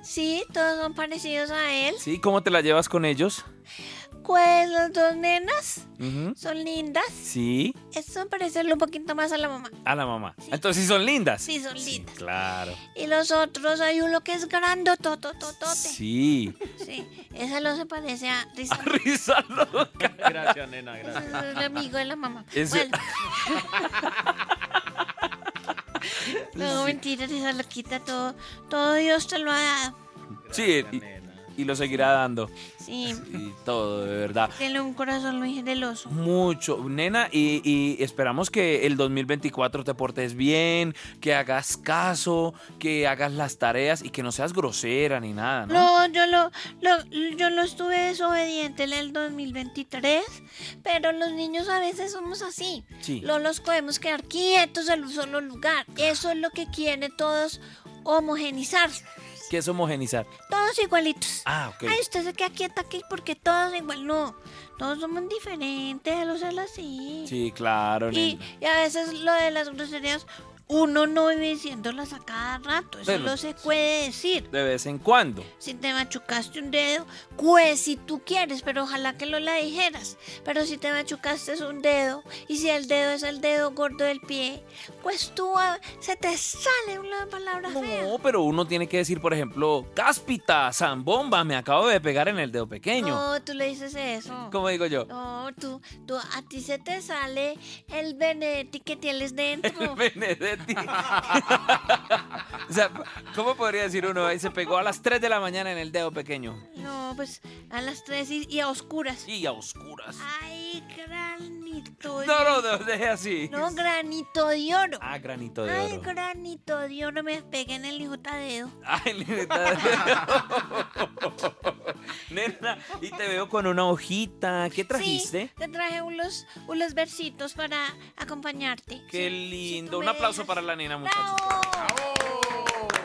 [SPEAKER 19] Sí, todos son parecidos a él.
[SPEAKER 2] Sí, ¿cómo te la llevas con ellos?
[SPEAKER 19] Pues las dos nenas son lindas.
[SPEAKER 2] Sí,
[SPEAKER 19] Eso parecerle un poquito más a la mamá.
[SPEAKER 2] a la mamá. Entonces sí son lindas.
[SPEAKER 19] Sí, son lindas.
[SPEAKER 2] Claro.
[SPEAKER 19] Y los otros, hay uno que es grandotototote.
[SPEAKER 2] Sí.
[SPEAKER 19] Sí, ese no se parece a Risa.
[SPEAKER 2] Risa loca. Gracias, nena,
[SPEAKER 19] Ese es el amigo de la mamá.
[SPEAKER 2] Ese-
[SPEAKER 19] Bueno. no, mentira, Risa loquita, todo, todo Dios te lo ha dado.
[SPEAKER 2] Sí, y, y lo seguirá dando.
[SPEAKER 19] Sí,
[SPEAKER 2] Y todo, de verdad.
[SPEAKER 19] tiene un corazón muy generoso.
[SPEAKER 2] Mucho, nena, y, y esperamos que el 2024 te portes bien, que hagas caso, que hagas las tareas y que no seas grosera ni nada, ¿no?
[SPEAKER 19] No, yo lo, lo- yo no estuve desobediente en el 2023, pero los niños a veces somos así.
[SPEAKER 2] Sí.
[SPEAKER 19] No los podemos quedar quietos en un solo lugar. Eso es lo que quieren todos homogenizar.
[SPEAKER 2] ¿Qué es homogenizar?
[SPEAKER 19] Todos igualitos.
[SPEAKER 2] Ah, ok.
[SPEAKER 19] Ay, usted se queda quieta aquí porque todos igual. No, todos somos diferentes, lo sé así.
[SPEAKER 2] Sí, claro,
[SPEAKER 19] Y, y a veces lo de las groserías, uno no vive diciéndolas a cada rato. Eso no se puede decir.
[SPEAKER 2] De vez en cuando.
[SPEAKER 19] Si te machucaste un dedo, pues si tú quieres, pero ojalá que no la dijeras. Pero si te machucaste un dedo, y si el dedo es el dedo gordo del pie, pues tú ah, se te sale una palabra fea.
[SPEAKER 2] No, pero uno tiene que decir, por ejemplo, cáspita, zambomba, me acabo de pegar en el dedo pequeño.
[SPEAKER 19] No, tú le dices eso.
[SPEAKER 2] ¿Cómo digo yo?
[SPEAKER 19] No, tú, tú, a ti se te sale el Benedetti que tienes dentro.
[SPEAKER 2] O sea, ¿cómo podría decir uno? Ahí se pegó a las 3 de la mañana en el dedo pequeño.
[SPEAKER 19] No, pues a las tres y, y a oscuras.
[SPEAKER 2] Y a oscuras.
[SPEAKER 19] Ay, granito de
[SPEAKER 2] No, no, no, deje así.
[SPEAKER 19] No, granito de oro.
[SPEAKER 2] Ah, granito de
[SPEAKER 19] Ay,
[SPEAKER 2] oro.
[SPEAKER 19] granito de oro, me pegué en el hijo dedo.
[SPEAKER 2] Ay, neta. Nena, y te veo con una hojita. ¿Qué trajiste?
[SPEAKER 19] Sí, te traje unos, unos versitos para acompañarte.
[SPEAKER 2] Qué lindo. Un aplauso para la nena, muchachos.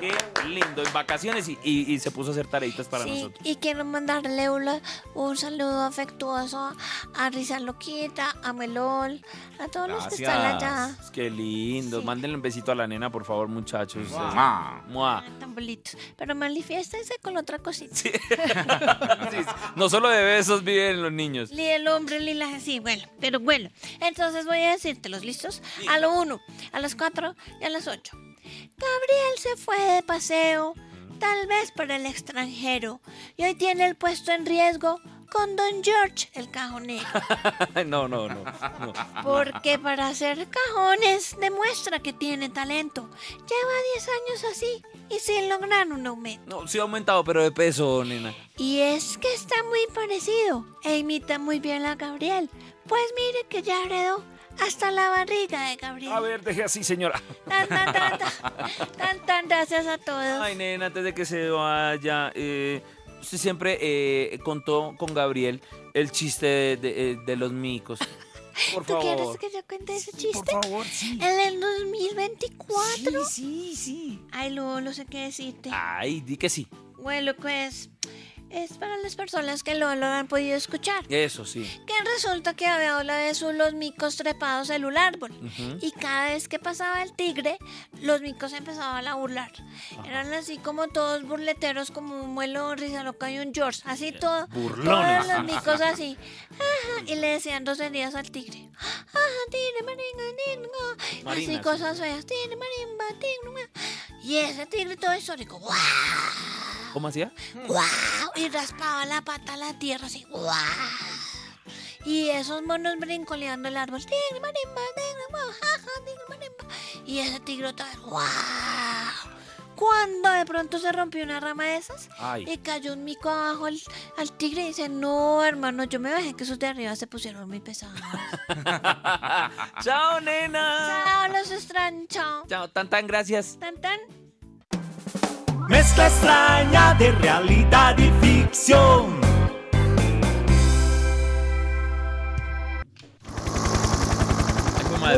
[SPEAKER 2] Qué lindo. En vacaciones y, y- y se puso a hacer tareitas para
[SPEAKER 19] Sí,
[SPEAKER 2] nosotros.
[SPEAKER 19] y quiero mandarle un saludo afectuoso a Risa Loquita, a Melol, a todos los que están allá.
[SPEAKER 2] Qué lindo. Mándenle un besito a la nena, por favor, muchachos.
[SPEAKER 19] Mua.
[SPEAKER 2] Mua.
[SPEAKER 19] Tan bonitos. Pero manifiéstense con otra cosita.
[SPEAKER 2] No solo de besos viven los niños.
[SPEAKER 19] Ni el hombre ni la... Sí, bueno, pero bueno. Entonces voy a decírtelos, ¿listos? A lo uno, a las cuatro y a las ocho. Gabriel se fue de paseo, tal vez para el extranjero, y hoy tiene el puesto en riesgo con Don George, el cajonero.
[SPEAKER 2] no, no, no. no.
[SPEAKER 19] Porque para hacer cajones demuestra que tiene talento. Lleva 10 años así y sin lograr un aumento.
[SPEAKER 2] No, sí ha aumentado, pero de peso, nena.
[SPEAKER 19] Y es que está muy parecido e imita muy bien a Gabriel. Pues mire que ya heredó hasta la barriga de Gabriel.
[SPEAKER 2] A ver, deje así, señora.
[SPEAKER 19] Tan, tan, tan, tan, tan, tan, gracias a todos.
[SPEAKER 2] Ay, nena, antes de que se vaya, eh, usted siempre eh, contó con Gabriel el chiste de, de- eh, de los micos. Por
[SPEAKER 19] ¿Tú quieres
[SPEAKER 2] favor.
[SPEAKER 19] que yo cuente ese chiste?
[SPEAKER 2] por favor, sí.
[SPEAKER 19] ¿En el 2024?
[SPEAKER 2] Sí, sí,
[SPEAKER 19] Ay, luego no sé qué decirte.
[SPEAKER 2] Ay, di que sí.
[SPEAKER 19] Bueno, pues es para las personas que no lo han podido escuchar.
[SPEAKER 2] Eso sí.
[SPEAKER 19] Que resulta que había una vez los micos trepados en un árbol.
[SPEAKER 2] Ujú.
[SPEAKER 19] Y cada vez que pasaba el tigre, los micos empezaban a burlar. Eran así como todos burleteros, como un muelo, risa loca y un George. Así todo.
[SPEAKER 2] burlones.
[SPEAKER 19] Todos los micos así. Ajá, y le decían dos heridas al tigre. Ajá, tigre, maringa, tinga. Así cosas feas. Tigre, marimba, tinga. Y ese tigre todo histórico. ¡Guau!
[SPEAKER 2] ¿Cómo hacía?
[SPEAKER 19] ¡Guau! Y raspaba la pata a la tierra así. ¡Guau! Y esos monos brincoleando el árbol. Y ese tigre otra vez. ¡Guau! Cuando de pronto se rompió una rama de esas
[SPEAKER 2] Ay.
[SPEAKER 19] y cayó un mico abajo al, al tigre y dice, no, hermano, yo me bajé que esos de arriba se pusieron muy pesados.
[SPEAKER 2] Chao, nena.
[SPEAKER 19] Chao, los extraño. Chao.
[SPEAKER 2] Chao, tan tan gracias.
[SPEAKER 19] Tan tan.
[SPEAKER 1] Mezcla extraña de realidad y ficción.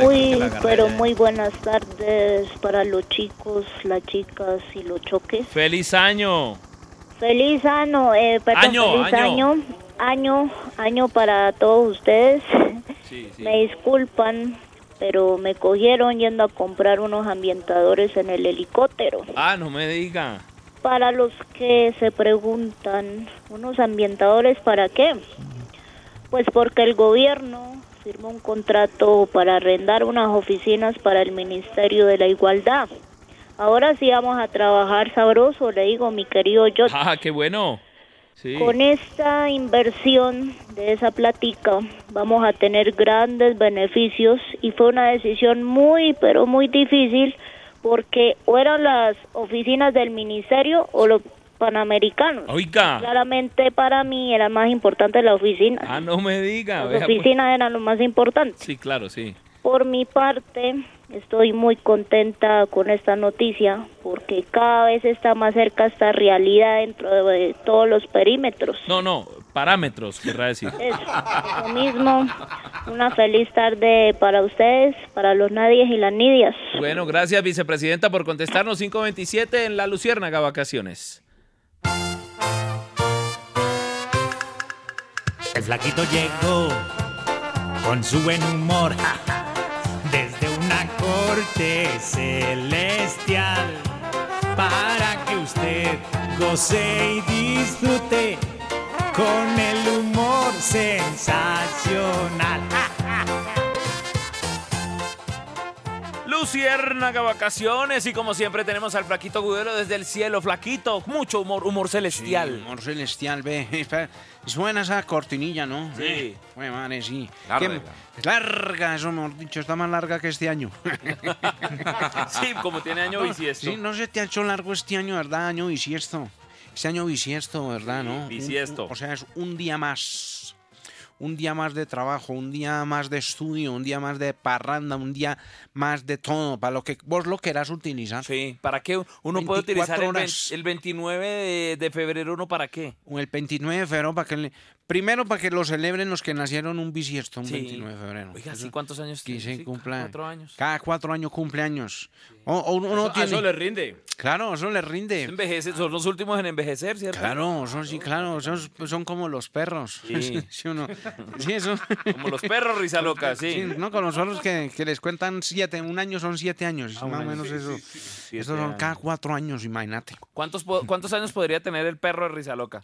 [SPEAKER 20] Muy, pero muy buenas tardes para los chicos, las chicas y los choques.
[SPEAKER 2] ¡Feliz año!
[SPEAKER 20] Feliz año, eh, perdón,
[SPEAKER 2] Año,
[SPEAKER 20] feliz
[SPEAKER 2] año.
[SPEAKER 20] año. año, año para todos ustedes.
[SPEAKER 2] Sí, sí.
[SPEAKER 20] Me disculpan, pero me cogieron yendo a comprar unos ambientadores en el helicóptero.
[SPEAKER 2] Ah, no me diga.
[SPEAKER 20] Para los que se preguntan, ¿unos ambientadores para qué? Pues porque el gobierno firmó un contrato para arrendar unas oficinas para el Ministerio de la Igualdad. Ahora sí vamos a trabajar sabroso, le digo, mi querido yo.
[SPEAKER 2] Ah, qué bueno. Sí.
[SPEAKER 20] Con esta inversión de esa platica vamos a tener grandes beneficios y fue una decisión muy, pero muy difícil porque o eran las oficinas del ministerio o los panamericanos.
[SPEAKER 2] Oiga.
[SPEAKER 20] Claramente para mí era más importante la oficina.
[SPEAKER 2] Ah, no me diga.
[SPEAKER 20] Las
[SPEAKER 2] pues.
[SPEAKER 20] oficinas eran lo más importante.
[SPEAKER 2] Sí, claro, sí.
[SPEAKER 20] Por mi parte, estoy muy contenta con esta noticia porque cada vez está más cerca esta realidad dentro de todos los perímetros.
[SPEAKER 2] No, no, parámetros, querrá decir.
[SPEAKER 20] Eso, lo mismo. Una feliz tarde para ustedes, para los nadies y las nidias.
[SPEAKER 2] Bueno, gracias, vicepresidenta, por contestarnos 527 en La Luciérnaga Vacaciones.
[SPEAKER 21] El flaquito llegó con su buen humor desde corte celestial para que usted goce y disfrute con el humor sensacional.
[SPEAKER 2] Luciérnaga Vacaciones y como siempre tenemos al Flaquito Gudelo desde el cielo. Flaquito, mucho humor, humor celestial.
[SPEAKER 13] Sí, humor celestial, ve. Suena esa cortinilla, ¿no?
[SPEAKER 2] Sí.
[SPEAKER 13] Fue madre, sí.
[SPEAKER 2] Larga.
[SPEAKER 13] ¿Qué- Es larga, eso mejor dicho, está más larga que este año.
[SPEAKER 2] Sí, como tiene año bisiesto.
[SPEAKER 13] Sí, no se te ha hecho largo este año, ¿verdad? Año bisiesto. Este año bisiesto, ¿verdad?
[SPEAKER 2] Sí,
[SPEAKER 13] ¿no?
[SPEAKER 2] Bisiesto.
[SPEAKER 13] un- o sea, es un día más. Un día más de trabajo, un día más de estudio, un día más de parranda, un día más de todo, para lo que vos lo querás utilizar.
[SPEAKER 2] Sí, ¿para qué uno puede
[SPEAKER 13] 24
[SPEAKER 2] utilizar el,
[SPEAKER 13] horas.
[SPEAKER 2] 20 el 29 de, de febrero? ¿Uno para qué?
[SPEAKER 13] O el 29 de febrero, para que primero para que lo celebren los que nacieron un bisiesto, un
[SPEAKER 2] Sí.
[SPEAKER 13] 29 de febrero.
[SPEAKER 2] Oiga,
[SPEAKER 13] Eso-
[SPEAKER 2] ¿sí cuántos años tiene? Sí,
[SPEAKER 13] cumpla.
[SPEAKER 2] cuatro años.
[SPEAKER 13] Cada cuatro años cumpleaños. O, o uno
[SPEAKER 2] Eso-
[SPEAKER 13] tiene...
[SPEAKER 2] eso le rinde.
[SPEAKER 13] Claro, eso le rinde.
[SPEAKER 2] Envejece, son los últimos en envejecer, ¿cierto?
[SPEAKER 13] Claro, son, sí, claro, son, son como los perros.
[SPEAKER 2] Sí.
[SPEAKER 13] Sí, uno- sí, eso.
[SPEAKER 2] Como los perros risa loca, sí.
[SPEAKER 13] no, con los perros que, que les cuentan siete, un año son siete años,
[SPEAKER 2] Ah,
[SPEAKER 13] más o menos eso. Estos son cada cuatro años, imagínate.
[SPEAKER 2] ¿Cuántos, ¿Cuántos años podría tener el perro de risa loca?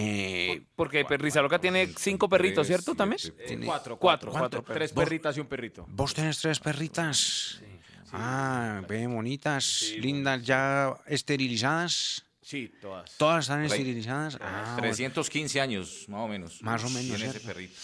[SPEAKER 13] Eh,
[SPEAKER 2] Porque pues, risa loca tiene cinco perritos, ¿cierto? ¿También?
[SPEAKER 13] Tiene-
[SPEAKER 2] cuatro, cuatro, cuatro
[SPEAKER 13] Tres perritas
[SPEAKER 2] y un perrito.
[SPEAKER 13] ¿Vos tenés tres perritas? Ah, ve, bonitas, lindas, ya esterilizadas.
[SPEAKER 3] Sí, todas.
[SPEAKER 13] ¿Todas están esterilizadas? Ah, bueno.
[SPEAKER 3] 315 años, más o menos.
[SPEAKER 13] Más o menos,
[SPEAKER 3] Tiene ese perrito.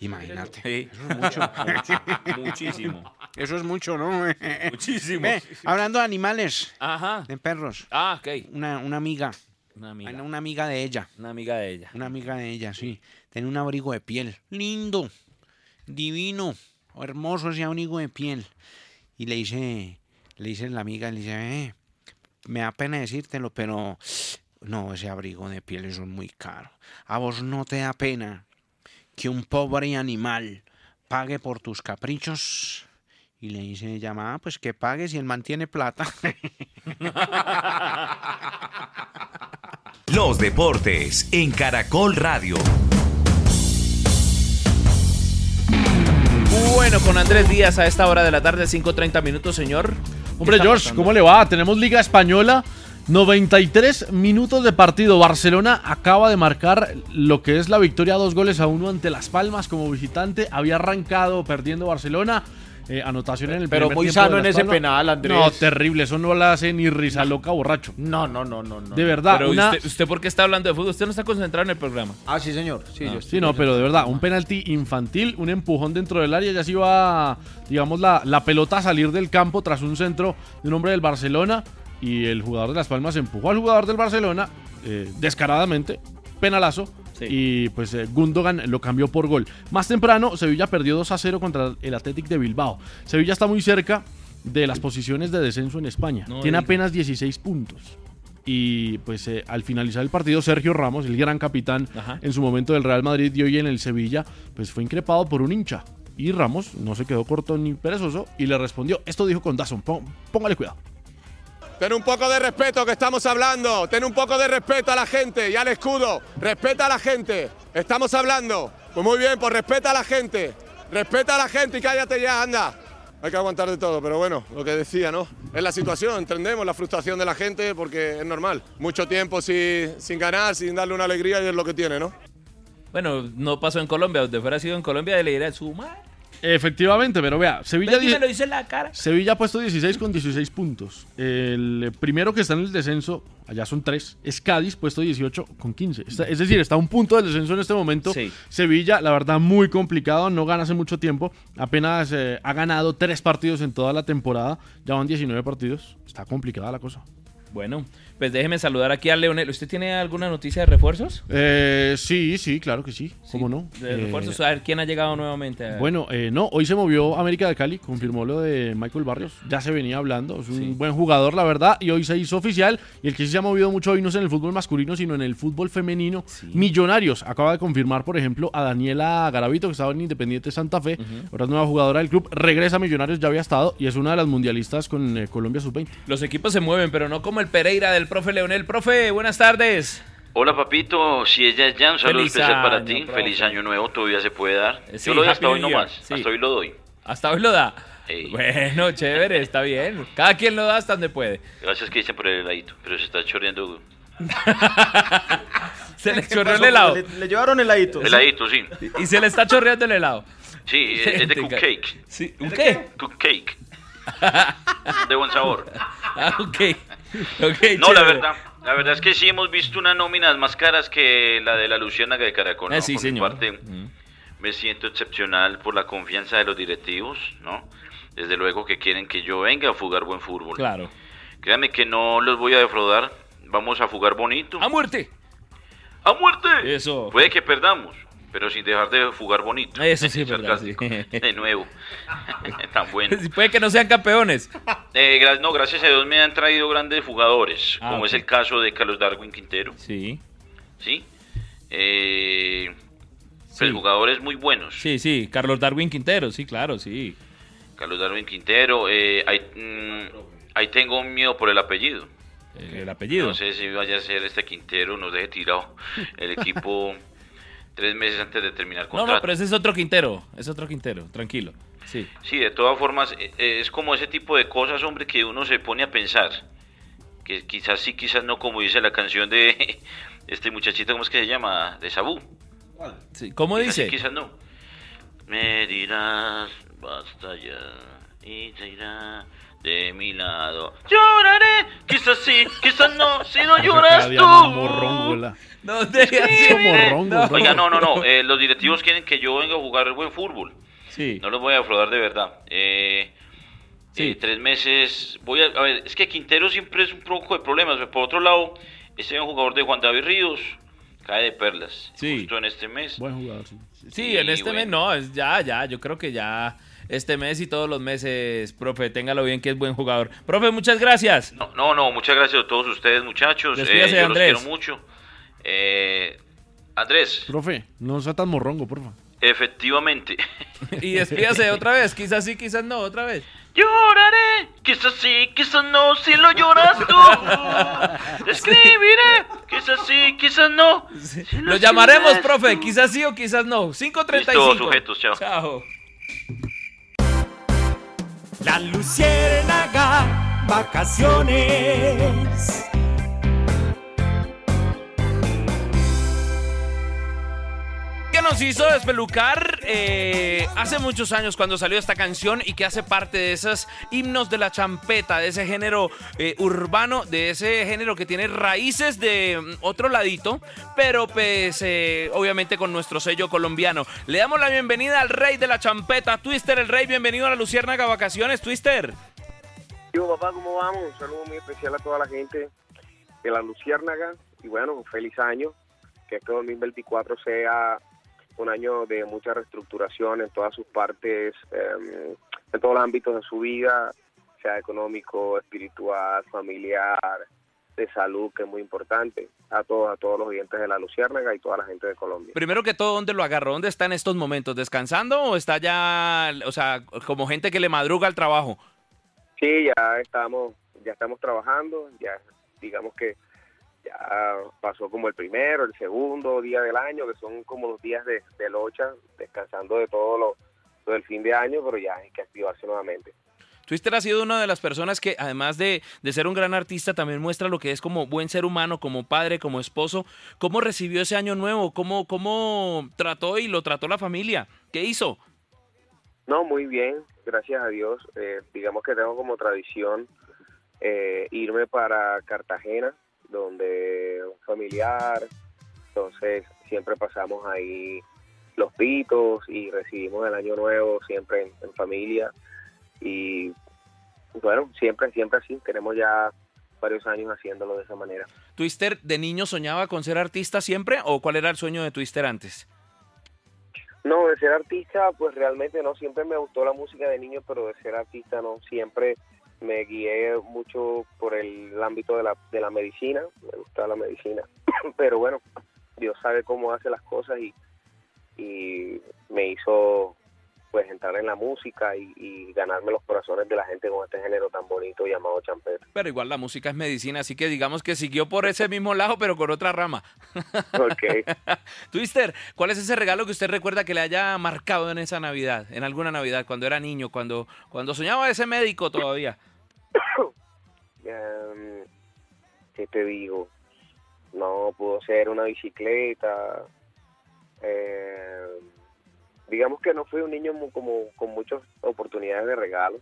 [SPEAKER 13] Imagínate.
[SPEAKER 3] Sí.
[SPEAKER 13] Eso es mucho.
[SPEAKER 2] Muchísimo.
[SPEAKER 13] Eso es mucho, ¿no?
[SPEAKER 2] Muchísimo.
[SPEAKER 13] Ve, hablando de animales,
[SPEAKER 2] Ajá.
[SPEAKER 13] de perros.
[SPEAKER 2] Ah, ok.
[SPEAKER 13] Una, una amiga.
[SPEAKER 2] Una amiga.
[SPEAKER 13] Una, una amiga de ella.
[SPEAKER 2] Una amiga de ella.
[SPEAKER 13] Una amiga de ella, sí. Tiene un abrigo de piel. Lindo. Divino. Hermoso ese abrigo de piel. Y le dice, le dice la amiga, le dice, "Eh, me da pena decírtelo, pero no, ese abrigo de piel es muy caro. A vos no te da pena que un pobre animal pague por tus caprichos. Y le dice ella, "Ah, pues que pague si él mantiene plata.
[SPEAKER 18] Los deportes en Caracol Radio.
[SPEAKER 2] Bueno, con Andrés Díaz a esta hora de la tarde, 5.30 minutos, señor.
[SPEAKER 22] Hombre, George, ¿cómo le va? Tenemos Liga Española. 93 minutos de partido. Barcelona acaba de marcar lo que es la victoria dos goles a uno ante Las Palmas como visitante. Había arrancado perdiendo Barcelona. Eh, anotación en el
[SPEAKER 7] Pero muy sano en ese penal, Andrés.
[SPEAKER 22] No, terrible. Eso no lo hace ni risa loca borracho.
[SPEAKER 7] No, no, no, no, no.
[SPEAKER 22] De verdad,
[SPEAKER 2] Pero
[SPEAKER 22] una-
[SPEAKER 2] usted, ¿usted por qué está hablando de fútbol? Usted no está concentrado en el programa.
[SPEAKER 7] Ah, sí, señor. Sí, yo
[SPEAKER 22] Sí, no, pero de verdad, un penalti infantil, un empujón dentro del área, ya se iba, digamos, la, la pelota a salir del campo tras un centro de un hombre del Barcelona y el jugador de Las Palmas empujó al jugador del Barcelona eh, descaradamente, penalazo, y pues eh, Gundogan lo cambió por gol. Más temprano, Sevilla perdió 2 a 0 contra el Athletic de Bilbao. Sevilla está muy cerca de las posiciones de descenso en España.
[SPEAKER 2] No
[SPEAKER 22] Tiene apenas 16 puntos. Y pues eh, al finalizar el partido, Sergio Ramos, el gran capitán
[SPEAKER 2] Ajá.
[SPEAKER 22] en su momento del Real Madrid y hoy en el Sevilla, pues fue increpado por un hincha. Y Ramos no se quedó corto ni perezoso y le respondió. Esto dijo con Dazón, pó- póngale cuidado.
[SPEAKER 23] Ten un poco de respeto que estamos hablando. Ten un poco de respeto a la gente y al escudo. Respeta a la gente. Estamos hablando. Pues muy bien, pues respeta a la gente. Respeta a la gente y cállate ya, anda. Hay que aguantar de todo, pero bueno, lo que decía, ¿no? Es la situación, entendemos la frustración de la gente porque es normal. Mucho tiempo sin, sin ganar, sin darle una alegría y es lo que tiene, ¿no?
[SPEAKER 2] Bueno, no pasó en Colombia, donde fuera sido en Colombia le diría su madre.
[SPEAKER 22] Efectivamente, pero vea, Sevilla,
[SPEAKER 2] Ven lo dice en la cara.
[SPEAKER 22] Sevilla ha puesto 16 con 16 puntos. El primero que está en el descenso, allá son 3, es Cádiz, puesto 18 con 15. Está- es decir, está a un punto del descenso en este momento. Sevilla, la verdad, muy complicado, no gana hace mucho tiempo. Apenas eh, ha ganado 3 partidos en toda la temporada, ya van 19 partidos. Está complicada la cosa.
[SPEAKER 2] Bueno, pues déjeme saludar aquí a Leonel. ¿Usted tiene alguna noticia de refuerzos?
[SPEAKER 22] Eh, sí, sí, claro que sí. ¿Cómo no?
[SPEAKER 2] De
[SPEAKER 22] Eh,
[SPEAKER 2] refuerzos, a ver quién ha llegado nuevamente. a-
[SPEAKER 22] Bueno, eh, no, hoy se movió América de Cali, confirmó lo de Michael Barrios, ya se venía hablando, es un buen jugador, la verdad, y hoy se hizo oficial, y el que sí se ha movido mucho hoy no es en el fútbol masculino, sino en el fútbol femenino. Millonarios acaba de confirmar, por ejemplo, a Daniela Garavito, que estaba en Independiente Santa Fe, ahora es nueva jugadora del club, regresa a Millonarios, ya había estado, y es una de las mundialistas con eh, Colombia Sub-20.
[SPEAKER 2] Los equipos se mueven, pero no como el Pereira del profe Leonel. Profe, buenas tardes.
[SPEAKER 9] Hola papito, si ella es ya, un saludo
[SPEAKER 2] Feliz
[SPEAKER 9] especial para
[SPEAKER 2] año,
[SPEAKER 9] ti,
[SPEAKER 2] profe.
[SPEAKER 9] feliz año nuevo, todavía se puede dar.
[SPEAKER 2] Eh, sí,
[SPEAKER 9] Yo lo doy hasta hoy nomás,
[SPEAKER 2] sí.
[SPEAKER 9] hasta hoy lo doy.
[SPEAKER 2] Hasta hoy lo da.
[SPEAKER 9] Ey.
[SPEAKER 2] Bueno, chévere, está bien. Cada quien lo da hasta donde puede.
[SPEAKER 9] Gracias que dicen por el heladito, pero se está chorreando.
[SPEAKER 2] Se le
[SPEAKER 4] ¿Qué
[SPEAKER 2] chorreó el helado.
[SPEAKER 4] Le, le llevaron heladito.
[SPEAKER 9] Heladito, sí.
[SPEAKER 2] Y se le está chorreando el helado.
[SPEAKER 9] Sí, es, es de cupcake.
[SPEAKER 2] Sí, ¿un qué?
[SPEAKER 9] Cupcake. De buen sabor.
[SPEAKER 2] Ah, ok. Ok,
[SPEAKER 9] No, la verdad, la verdad es que sí hemos visto unas nóminas más caras que la de la Luciérnaga de Caracol. ¿no?
[SPEAKER 2] Eh, sí,
[SPEAKER 9] Por
[SPEAKER 2] señor.
[SPEAKER 9] parte, me siento excepcional por la confianza de los directivos, ¿no? Desde luego que quieren que yo venga a jugar buen fútbol.
[SPEAKER 2] Claro.
[SPEAKER 9] Créanme que no los voy a defraudar. Vamos a jugar bonito.
[SPEAKER 2] ¡A muerte!
[SPEAKER 9] ¡A muerte!
[SPEAKER 2] Eso.
[SPEAKER 9] Puede que perdamos, pero sin dejar de jugar bonito.
[SPEAKER 2] Eso sí es verdad.
[SPEAKER 9] De nuevo. Tan bueno.
[SPEAKER 2] Puede que no sean campeones.
[SPEAKER 9] Eh, no, gracias a Dios me han traído grandes jugadores,
[SPEAKER 2] Ah,
[SPEAKER 9] como es el caso de Carlos Darwin Quintero.
[SPEAKER 2] Sí.
[SPEAKER 9] ¿Sí? Eh, pues jugadores muy buenos.
[SPEAKER 2] Sí, sí, Carlos Darwin Quintero, sí, claro, sí.
[SPEAKER 9] Carlos Darwin Quintero. eh, ahí, mm, ahí tengo un miedo por el apellido.
[SPEAKER 2] El apellido.
[SPEAKER 9] No sé si vaya a ser este Quintero, nos deje tirado el equipo tres meses antes de terminar
[SPEAKER 2] No,
[SPEAKER 9] contrato.
[SPEAKER 2] no, pero ese es otro Quintero, es otro Quintero, tranquilo. Sí.
[SPEAKER 9] Sí, de todas formas, eh, eh, es como ese tipo de cosas, hombre, que uno se pone a pensar. Que quizás sí, quizás no, como dice la canción de este muchachito, ¿cómo es que se llama? De Sabú.
[SPEAKER 2] Sí, ¿Cómo
[SPEAKER 9] Quizás sí,
[SPEAKER 2] dice?
[SPEAKER 9] quizás no. Me dirás, basta ya, y te irá de mi lado. Lloraré, quizás sí, quizás no, si no lloras tú.
[SPEAKER 2] No, así.
[SPEAKER 9] No. Oiga, no, no, no. eh, los directivos quieren que yo venga a jugar buen fútbol.
[SPEAKER 2] Sí.
[SPEAKER 9] No los voy a defraudar de verdad. Eh, eh, tres meses. Voy a, a ver, es que Quintero siempre es un poco de problemas. Por otro lado, este es un jugador de Juan David Ríos. Cae de perlas.
[SPEAKER 2] Sí.
[SPEAKER 9] Justo en este mes.
[SPEAKER 22] Buen jugador, sí.
[SPEAKER 2] Sí, en este mes no, es ya, ya, yo creo que ya este mes y todos los meses, profe, téngalo bien que es buen jugador. Profe, muchas gracias.
[SPEAKER 9] No, no, no, muchas gracias a todos ustedes, muchachos.
[SPEAKER 2] Despídase,
[SPEAKER 9] Eh, yo
[SPEAKER 2] Andrés.
[SPEAKER 9] los quiero mucho. Eh, Andrés,
[SPEAKER 22] Profe, no sea tan morrongo, porfa.
[SPEAKER 9] efectivamente.
[SPEAKER 2] Y despídase otra vez, quizás sí, quizás no, otra vez.
[SPEAKER 9] Lloraré, quizás sí, quizás no, si lo lloras tú. Escribiré, quizás sí, quizás no. si
[SPEAKER 2] Lo llamaremos, profe,
[SPEAKER 9] tú.
[SPEAKER 2] quizás sí o quizás no. 5.35.
[SPEAKER 9] Listo, sujetos, chao.
[SPEAKER 2] Chao.
[SPEAKER 1] La luciérnaga, vacaciones.
[SPEAKER 2] Nos hizo despelucar eh, hace muchos años cuando salió esta canción y que hace parte de esos himnos de la champeta, de ese género eh, urbano, de ese género que tiene raíces de mm, otro ladito, pero pues eh, obviamente con nuestro sello colombiano. Le damos la bienvenida al rey de la champeta, Twister el rey, bienvenido a la Luciérnaga Vacaciones, Twister.
[SPEAKER 24] Yo, papá, ¿cómo vamos? Un saludo muy especial a toda la gente de la Luciérnaga y bueno, feliz año. Que este 2024 sea un año de mucha reestructuración en todas sus partes, eh, en todos los ámbitos de su vida, sea económico, espiritual, familiar, de salud, que es muy importante. A todos, a todos los oyentes de la Luciérnaga y toda la gente de Colombia.
[SPEAKER 2] Primero que todo, ¿dónde lo agarró? ¿Dónde está en estos momentos? ¿Descansando o está ya, o sea, como gente que le madruga al trabajo?
[SPEAKER 24] Sí, ya estamos, ya estamos trabajando, ya digamos que ya pasó como el primero, el segundo día del año, que son como los días de, de locha, descansando de todo lo, todo el fin de año, pero ya hay que activarse nuevamente.
[SPEAKER 2] Twister ha sido una de las personas que, además de, de ser un gran artista, también muestra lo que es como buen ser humano, como padre, como esposo. ¿Cómo recibió ese año nuevo? ¿Cómo, cómo trató y lo trató la familia? ¿Qué hizo?
[SPEAKER 24] No, muy bien, gracias a Dios. Eh, digamos que tengo como tradición eh, irme para Cartagena, donde un familiar, entonces siempre pasamos ahí los pitos y recibimos el año nuevo siempre en, en familia y bueno, siempre, siempre así, tenemos ya varios años haciéndolo de esa manera.
[SPEAKER 2] ¿Twister de niño soñaba con ser artista siempre o cuál era el sueño de Twister antes?
[SPEAKER 24] No, de ser artista, pues realmente no, siempre me gustó la música de niño, pero de ser artista no, siempre me guié mucho por el ámbito de la, de la medicina, me gusta la medicina, pero bueno, Dios sabe cómo hace las cosas y, y me hizo pues entrar en la música y, y ganarme los corazones de la gente con este género tan bonito llamado champeta.
[SPEAKER 2] Pero igual la música es medicina, así que digamos que siguió por ese mismo lado, pero con otra rama.
[SPEAKER 24] Ok.
[SPEAKER 2] Twister, ¿cuál es ese regalo que usted recuerda que le haya marcado en esa Navidad, en alguna Navidad, cuando era niño, cuando, cuando soñaba ese médico todavía?
[SPEAKER 24] Em, ¿Qué te digo? No, pudo ser una bicicleta. eh, digamos que no fui un niño como con muchas oportunidades de regalo,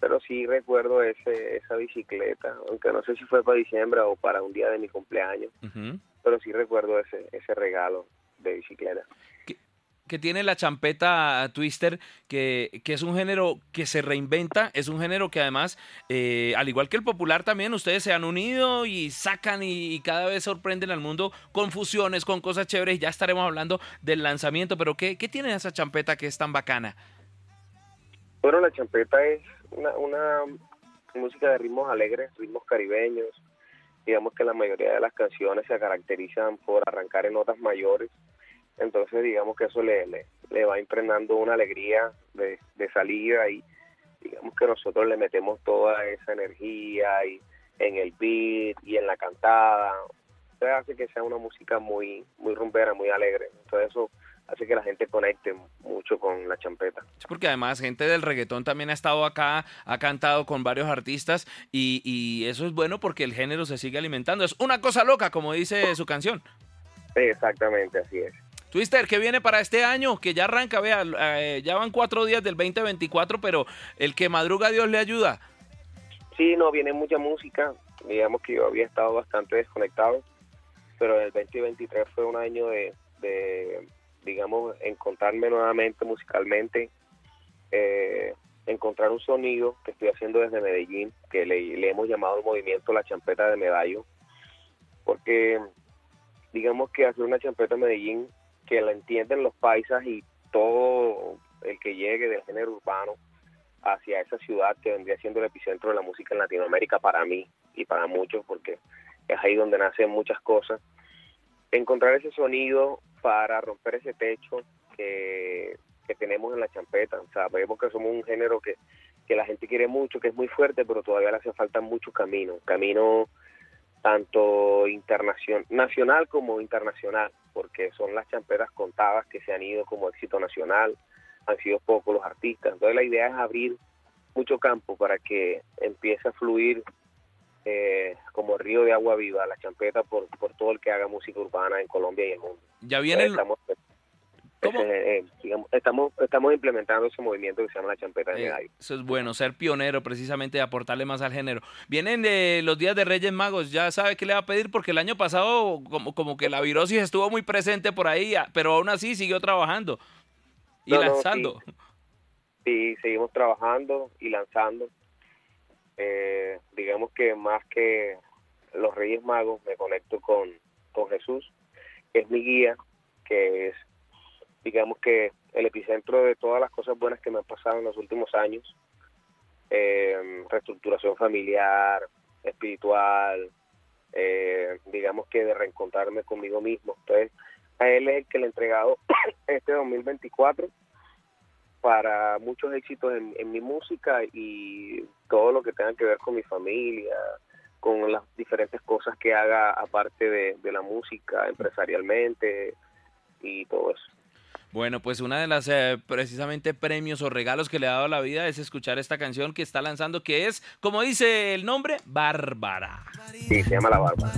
[SPEAKER 24] pero sí recuerdo ese esa bicicleta, aunque no sé si fue para diciembre o para un día de mi cumpleaños, pero sí recuerdo ese ese regalo de bicicleta.
[SPEAKER 2] Que tiene la champeta Twister, que, que es un género que se reinventa, es un género que además, eh, al igual que el popular también, ustedes se han unido y sacan y, y cada vez sorprenden al mundo con fusiones, con cosas chéveres, ya estaremos hablando del lanzamiento, pero ¿qué, qué tiene esa champeta que es tan bacana?
[SPEAKER 24] Bueno, la champeta es una, una música de ritmos alegres, ritmos caribeños. Digamos que la mayoría de las canciones se caracterizan por arrancar en notas mayores. Entonces, digamos que eso le, le, le va impregnando una alegría de, de salida y digamos que nosotros le metemos toda esa energía y en el beat y en la cantada. Entonces hace que sea una música muy, muy rumbera, muy alegre. Entonces eso hace que la gente conecte mucho con la champeta.
[SPEAKER 2] Sí, porque además gente del reggaetón también ha estado acá, ha cantado con varios artistas y, y eso es bueno porque el género se sigue alimentando. Es una cosa loca, como dice su canción.
[SPEAKER 24] Exactamente, así es.
[SPEAKER 2] Twister, ¿qué viene para este año? Que ya arranca, vea, eh, ya van cuatro días del 2024, pero el que madruga Dios le ayuda.
[SPEAKER 24] Sí, no, viene mucha música. Digamos que yo había estado bastante desconectado, pero el 2023 fue un año de, de digamos, encontrarme nuevamente musicalmente, eh, encontrar un sonido que estoy haciendo desde Medellín, que le, le hemos llamado el movimiento La Champeta de Medallo, porque digamos que hacer una champeta en Medellín que la entienden los paisas y todo el que llegue del género urbano hacia esa ciudad que vendría siendo el epicentro de la música en Latinoamérica para mí y para muchos porque es ahí donde nacen muchas cosas. Encontrar ese sonido para romper ese techo que, que tenemos en la champeta. O sea vemos que somos un género que, que la gente quiere mucho que es muy fuerte pero todavía le hace falta mucho camino. Camino tanto internacional nacional como internacional porque son las champeras contadas que se han ido como éxito nacional han sido pocos los artistas. Entonces la idea es abrir mucho campo para que empiece a fluir eh, como río de agua viva la champeta por, por todo el que haga música urbana en Colombia y el mundo.
[SPEAKER 2] Ya viene el-
[SPEAKER 24] eh, digamos, estamos estamos implementando ese movimiento que se llama la champeta de
[SPEAKER 2] Eh, eso es bueno, ser pionero precisamente, aportarle más al género. Vienen eh, los días de Reyes Magos, ya sabe qué le va a pedir porque el año pasado como, como que la virosis estuvo muy presente por ahí, a- pero aún así siguió trabajando y
[SPEAKER 24] No, no,
[SPEAKER 2] lanzando.
[SPEAKER 24] sí, seguimos trabajando y lanzando. Eh, digamos que más que los Reyes Magos, me conecto con, con Jesús, que es mi guía, que es, digamos que el epicentro de todas las cosas buenas que me han pasado en los últimos años. Eh, reestructuración familiar, espiritual, eh, digamos que de reencontrarme conmigo mismo. Entonces, a él es el que le he entregado este 2024 para muchos éxitos en, mi música y todo lo que tenga que ver con mi familia, con las diferentes cosas que haga aparte de la música, empresarialmente y todo eso.
[SPEAKER 2] Bueno, pues una de las eh, precisamente premios o regalos que le ha dado la vida es escuchar esta canción que está lanzando, que es, como dice el nombre, Bárbara.
[SPEAKER 24] Sí, se llama La Bárbara.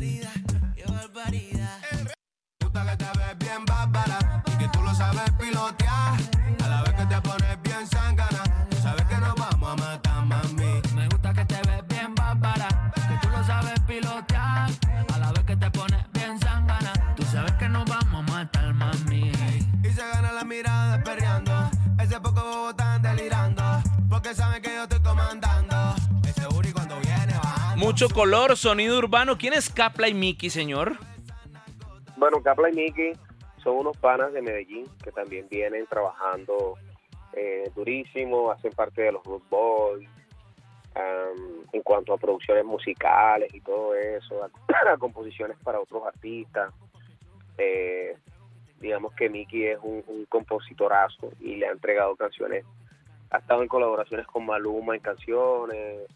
[SPEAKER 25] Porque saben que yo estoy comandando. Ese Uri cuando viene bajando.
[SPEAKER 2] Mucho color, sonido urbano. ¿Quién es Capla y Miki, señor?
[SPEAKER 24] Bueno, Capla y Miki son unos panas de Medellín que también vienen trabajando eh, durísimo, hacen parte de los Root Boys, am, en cuanto a producciones musicales y todo eso, a, a composiciones para otros artistas. Eh, digamos que Miki es un, un compositorazo y le ha entregado canciones, ha estado en colaboraciones con Maluma en canciones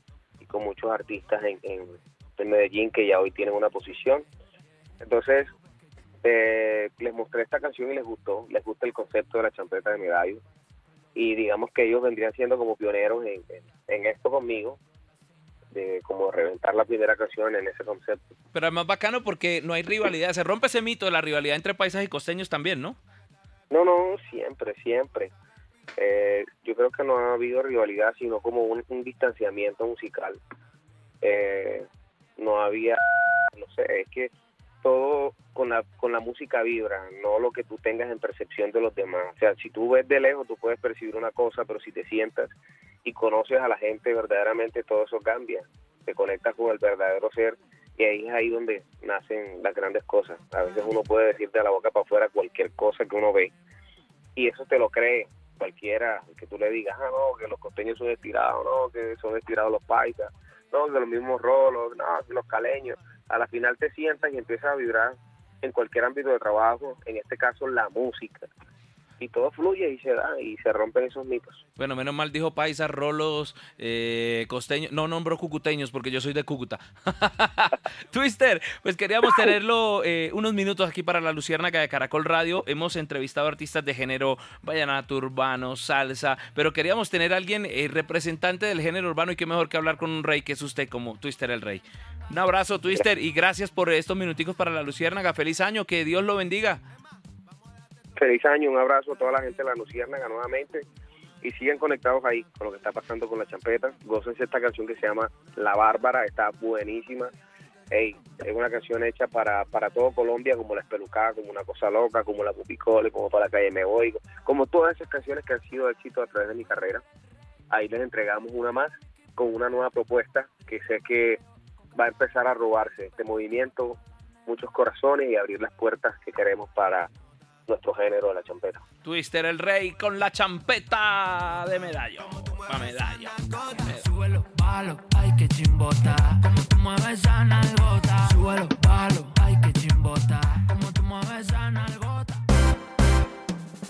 [SPEAKER 24] y con muchos artistas en, en, en Medellín que ya hoy tienen una posición. Entonces, eh, les mostré esta canción y les gustó, les gusta el concepto de la champeta de medallo y digamos que ellos vendrían siendo como pioneros en, esto conmigo, de como reventar la primera canción en ese concepto.
[SPEAKER 2] Pero es más bacano porque no hay rivalidad. Se rompe ese mito de la rivalidad entre paisas y costeños también, ¿no?
[SPEAKER 24] No, no, siempre, siempre. Eh, yo creo que no ha habido rivalidad, sino como un, distanciamiento musical. Eh, no había, no sé, es que todo con la, con la música vibra, no lo que tú tengas en percepción de los demás. O sea, si tú ves de lejos, tú puedes percibir una cosa, pero si te sientas y conoces a la gente, verdaderamente todo eso cambia. Te conectas con el verdadero ser y ahí es ahí donde nacen las grandes cosas. A veces uno puede decir de la boca para afuera cualquier cosa que uno ve y eso te lo cree cualquiera que tú le digas, ah, no, que los costeños son estirados, no, que son estirados los paisas, no, que los mismos rolos, no, los caleños. A la final te sientas y empiezas a vibrar en cualquier ámbito de trabajo, en este caso la música. Y todo fluye y se da y se rompen esos mitos.
[SPEAKER 2] Bueno, menos mal dijo paisas, rolos, eh, costeños. No nombro cucuteños porque yo soy de Cúcuta. Twister, pues queríamos tenerlo eh, unos minutos aquí para la Luciérnaga de Caracol Radio. Hemos entrevistado artistas de género vallenato, urbano, salsa, pero queríamos tener a alguien eh, representante del género urbano y qué mejor que hablar con un rey que es usted como Twister el Rey. Un abrazo, Twister, y gracias por estos minuticos para la Luciérnaga. Feliz año, que Dios lo bendiga.
[SPEAKER 24] Feliz año, un abrazo a toda la gente de la Luciérnaga nuevamente y siguen conectados ahí con lo que está pasando con la champeta. Gócense esta canción que se llama La Bárbara, está buenísima. Ey, es una canción hecha para, para todo Colombia, como La Espelucada, como Una Cosa Loca, como La Pupicole, como Para la Calle Me Voy, como todas esas canciones que han sido éxitos a través de mi carrera. Ahí les entregamos una más con una nueva propuesta que sé que va a empezar a robarse este movimiento, muchos corazones y abrir las puertas que queremos para nuestro género de la champeta.
[SPEAKER 2] Twister el Rey con la champeta de medallo. Pa' medallo.
[SPEAKER 26] Sube los palos, ay que chimbota. Como tú mueves esa nalgota. Sube los palos, ay que chimbota. Como tú mueves esa nalgota.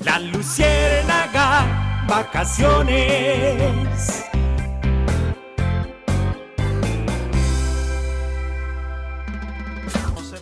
[SPEAKER 1] La Luciérnaga, vacaciones.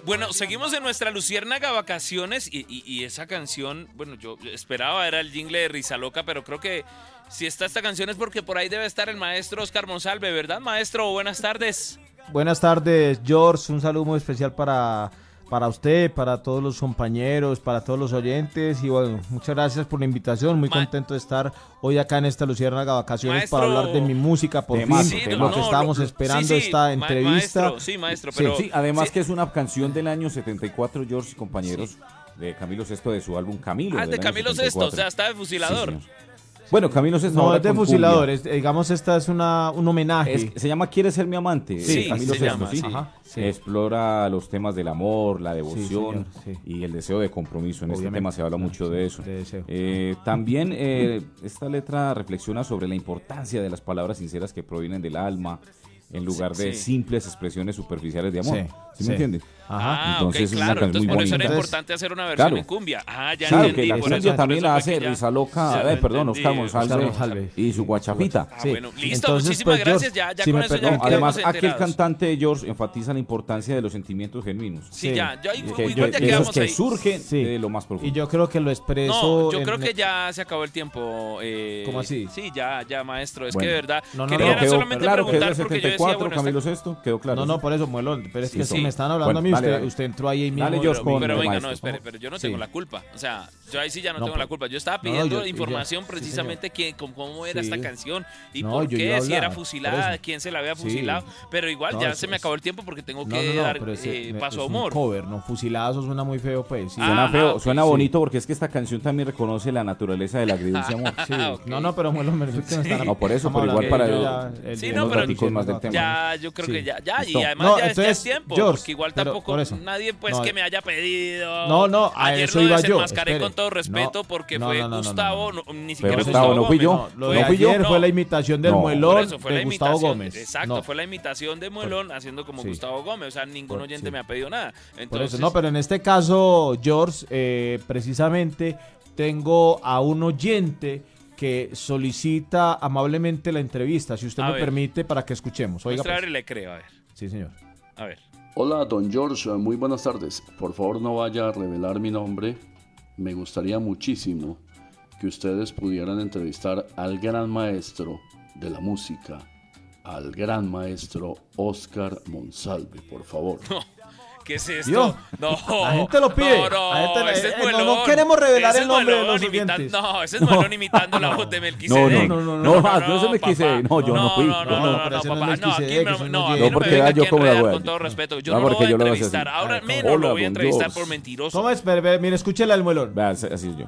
[SPEAKER 2] Bueno, seguimos en nuestra Luciérnaga Vacaciones y, esa canción, bueno, yo esperaba era el jingle de Risa Loca, pero creo que si está esta canción es porque por ahí debe estar el maestro Oscar Monsalve, ¿verdad, maestro? Buenas tardes.
[SPEAKER 7] Buenas tardes, George. Un saludo muy especial para, para usted, para todos los compañeros, para todos los oyentes. Y bueno, muchas gracias por la invitación. Muy contento de estar hoy acá en esta Luciérnaga Vacaciones para
[SPEAKER 2] Maestro.
[SPEAKER 7] hablar de mi música, por fin.
[SPEAKER 4] temazo.
[SPEAKER 7] lo que estábamos
[SPEAKER 4] No, lo-
[SPEAKER 7] esperando
[SPEAKER 2] sí, sí,
[SPEAKER 7] esta
[SPEAKER 2] ma-
[SPEAKER 7] entrevista.
[SPEAKER 2] maestro, sí, maestro, pero-
[SPEAKER 4] Sí, además que es una canción del año 74, George y compañeros, de Camilo Sesto de su álbum Camilo.
[SPEAKER 2] Ah, de Camilo Sesto,
[SPEAKER 4] 74.
[SPEAKER 2] o sea, está de fusilador.
[SPEAKER 4] Bueno, Camilo Sesto
[SPEAKER 7] No, es de
[SPEAKER 4] cumbia.
[SPEAKER 7] fusiladores. digamos, esta es una, un homenaje.
[SPEAKER 4] Es- se llama ¿Quieres ser mi amante?
[SPEAKER 7] Sí,
[SPEAKER 4] de Camilo
[SPEAKER 7] se
[SPEAKER 4] Sesto,
[SPEAKER 7] llama,
[SPEAKER 4] sí.
[SPEAKER 7] sí. Ajá, sí.
[SPEAKER 4] Explora los temas del amor, la devoción
[SPEAKER 7] señor,
[SPEAKER 4] y el deseo de compromiso. En este tema se habla mucho de eso.
[SPEAKER 7] de deseo.
[SPEAKER 4] Eh, también eh, esta letra reflexiona sobre la importancia de las palabras sinceras que provienen del alma.
[SPEAKER 23] en lugar de simples expresiones superficiales de amor.
[SPEAKER 4] Sí,
[SPEAKER 23] ¿Sí,
[SPEAKER 4] sí.
[SPEAKER 23] me entiendes?
[SPEAKER 2] Ah,
[SPEAKER 23] Entonces
[SPEAKER 2] ok,
[SPEAKER 23] es una
[SPEAKER 2] claro.
[SPEAKER 23] canción
[SPEAKER 2] Entonces
[SPEAKER 23] muy
[SPEAKER 2] por eso
[SPEAKER 23] bonita.
[SPEAKER 2] era importante hacer una versión en cumbia. Ah, ya
[SPEAKER 23] claro,
[SPEAKER 2] entendí.
[SPEAKER 23] que la
[SPEAKER 2] por
[SPEAKER 23] cumbia
[SPEAKER 2] eso-
[SPEAKER 23] también la hace
[SPEAKER 2] que ya-
[SPEAKER 23] Risa Loca,
[SPEAKER 2] ya
[SPEAKER 23] eh, perdón. Oscar González,
[SPEAKER 4] Oscar González.
[SPEAKER 23] y su guachafita.
[SPEAKER 2] Ah, bueno, listo,
[SPEAKER 4] Entonces,
[SPEAKER 2] muchísimas
[SPEAKER 4] pues,
[SPEAKER 2] gracias.
[SPEAKER 4] George,
[SPEAKER 2] Ya, ya
[SPEAKER 4] si
[SPEAKER 2] con
[SPEAKER 4] me
[SPEAKER 2] eso ya
[SPEAKER 4] perdonan,
[SPEAKER 23] No, además, aquí el cantante George enfatiza la importancia de los sentimientos genuinos.
[SPEAKER 2] Sí, ya, ya,
[SPEAKER 23] Y
[SPEAKER 2] igual
[SPEAKER 23] que,
[SPEAKER 2] ya
[SPEAKER 23] que
[SPEAKER 2] quedamos
[SPEAKER 23] esos que
[SPEAKER 2] ahí.
[SPEAKER 23] surgen
[SPEAKER 4] Sí.
[SPEAKER 23] de lo más profundo.
[SPEAKER 4] Y yo creo que lo expreso.
[SPEAKER 2] No, yo creo que ya se acabó el tiempo. eh,
[SPEAKER 4] ¿Cómo así?
[SPEAKER 2] Sí, ya, ya, maestro. Es que de verdad.
[SPEAKER 4] No, no,
[SPEAKER 2] quería
[SPEAKER 4] no,
[SPEAKER 2] era
[SPEAKER 23] quedó
[SPEAKER 2] solamente
[SPEAKER 23] claro que
[SPEAKER 2] preguntar
[SPEAKER 23] de
[SPEAKER 2] porque yo decía,
[SPEAKER 23] 74,
[SPEAKER 2] bueno,
[SPEAKER 23] Camilo Sesto, quedó claro.
[SPEAKER 4] No, no, por eso, Muelón. Pero es que
[SPEAKER 23] Sí.
[SPEAKER 4] si me están hablando a mí, usted,
[SPEAKER 23] dale.
[SPEAKER 4] usted entró ahí mismo.
[SPEAKER 23] Dale,
[SPEAKER 4] pero-
[SPEAKER 23] con
[SPEAKER 2] Pero
[SPEAKER 23] el
[SPEAKER 2] venga,
[SPEAKER 23] maestro.
[SPEAKER 2] no, espere, pero yo no
[SPEAKER 4] Sí.
[SPEAKER 2] tengo la culpa. O sea, yo ahí sí ya no,
[SPEAKER 4] No,
[SPEAKER 2] tengo la culpa. Yo estaba
[SPEAKER 4] no,
[SPEAKER 2] pidiendo
[SPEAKER 4] yo-
[SPEAKER 2] información
[SPEAKER 4] yo- sí,
[SPEAKER 2] precisamente quién, cómo, cómo era
[SPEAKER 4] Sí.
[SPEAKER 2] esta canción y
[SPEAKER 4] No,
[SPEAKER 2] por
[SPEAKER 4] yo
[SPEAKER 2] qué, si era fusilada, quién se la había
[SPEAKER 4] Sí.
[SPEAKER 2] fusilado. Pero igual
[SPEAKER 4] No,
[SPEAKER 2] ya se me acabó el tiempo porque tengo que dar eh, paso a humor.
[SPEAKER 4] cover, ¿no? Fusilazo suena muy feo, pues. sí.
[SPEAKER 23] Suena
[SPEAKER 2] Ah,
[SPEAKER 23] feo, suena
[SPEAKER 4] sí.
[SPEAKER 23] bonito porque es que esta canción también reconoce la naturaleza de la agridulce amor.
[SPEAKER 4] Sí.
[SPEAKER 2] ok.
[SPEAKER 4] No, no, pero me refiero que me están
[SPEAKER 23] No, por eso, pero igual para el-
[SPEAKER 2] Sí, no,
[SPEAKER 4] los
[SPEAKER 2] pero
[SPEAKER 4] más del tema.
[SPEAKER 2] Ya, yo creo
[SPEAKER 4] Sí.
[SPEAKER 2] que ya, ya, y además ya, es tiempo, porque igual tampoco
[SPEAKER 4] por eso.
[SPEAKER 2] nadie pues
[SPEAKER 4] No.
[SPEAKER 2] que me haya pedido.
[SPEAKER 4] No, no, a
[SPEAKER 2] ayer
[SPEAKER 4] eso
[SPEAKER 2] lo
[SPEAKER 4] iba yo,
[SPEAKER 2] desenmascaré
[SPEAKER 4] espere.
[SPEAKER 2] con todo respeto
[SPEAKER 4] No,
[SPEAKER 2] porque
[SPEAKER 4] no,
[SPEAKER 2] fue
[SPEAKER 4] no, no, no,
[SPEAKER 2] Gustavo,
[SPEAKER 4] no,
[SPEAKER 2] no, ni
[SPEAKER 23] Fue
[SPEAKER 2] siquiera
[SPEAKER 23] Gustavo, no fui yo.
[SPEAKER 4] No, lo
[SPEAKER 23] No
[SPEAKER 4] de
[SPEAKER 23] fui yo.
[SPEAKER 4] ayer
[SPEAKER 2] No.
[SPEAKER 4] fue la imitación del muelón
[SPEAKER 2] eso fue
[SPEAKER 4] de
[SPEAKER 2] la
[SPEAKER 4] Gustavo Gómez.
[SPEAKER 2] Exacto,
[SPEAKER 4] No,
[SPEAKER 2] fue la imitación de Muelón haciendo como
[SPEAKER 4] Sí.
[SPEAKER 2] Gustavo Gómez. O sea, ningún
[SPEAKER 4] Por-
[SPEAKER 2] oyente
[SPEAKER 4] sí.
[SPEAKER 2] me ha pedido nada.
[SPEAKER 4] por
[SPEAKER 2] Entonces,
[SPEAKER 4] eso, no, pero en este caso, George, eh, precisamente tengo a un oyente que solicita amablemente la entrevista, si usted
[SPEAKER 2] A
[SPEAKER 4] me
[SPEAKER 2] ver.
[SPEAKER 4] permite, para que escuchemos. Oiga, pues.
[SPEAKER 2] y le creo, a ver.
[SPEAKER 4] Sí, señor.
[SPEAKER 2] A ver.
[SPEAKER 15] Hola, don George, muy buenas tardes. Por favor, no vaya a revelar mi nombre. Me gustaría muchísimo que ustedes pudieran entrevistar al gran maestro de la música, al gran maestro Oscar Monsalve, por favor.
[SPEAKER 2] ¿Qué es esto?
[SPEAKER 4] ¿Vio?
[SPEAKER 2] No.
[SPEAKER 4] La gente lo pide.
[SPEAKER 2] No, no,
[SPEAKER 4] La gente
[SPEAKER 2] ese es
[SPEAKER 4] eh, no, no queremos revelar
[SPEAKER 2] Ese
[SPEAKER 4] el nombre de
[SPEAKER 2] Muelón
[SPEAKER 4] los oyentes.
[SPEAKER 2] No, ese es
[SPEAKER 4] No.
[SPEAKER 2] Muelón imitando la voz de Melquisedec.
[SPEAKER 23] No, no, no, no, no, yo se me quise- no, yo no fui.
[SPEAKER 2] No, no, no, no, no,
[SPEAKER 4] no
[SPEAKER 2] papá. No, aquí
[SPEAKER 4] Melquisedec,
[SPEAKER 2] no, no, a mí
[SPEAKER 23] No,
[SPEAKER 2] no
[SPEAKER 23] porque
[SPEAKER 2] me
[SPEAKER 23] yo cómo la
[SPEAKER 2] enredar
[SPEAKER 23] hago
[SPEAKER 2] con todo respeto. Yo
[SPEAKER 23] No,
[SPEAKER 2] no lo voy a entrevistar. Ahora menos lo voy a entrevistar
[SPEAKER 23] Dios.
[SPEAKER 2] por mentiroso.
[SPEAKER 4] ¿Cómo es? Espere, espere, mire, escúchela al muelón.
[SPEAKER 23] Así es yo.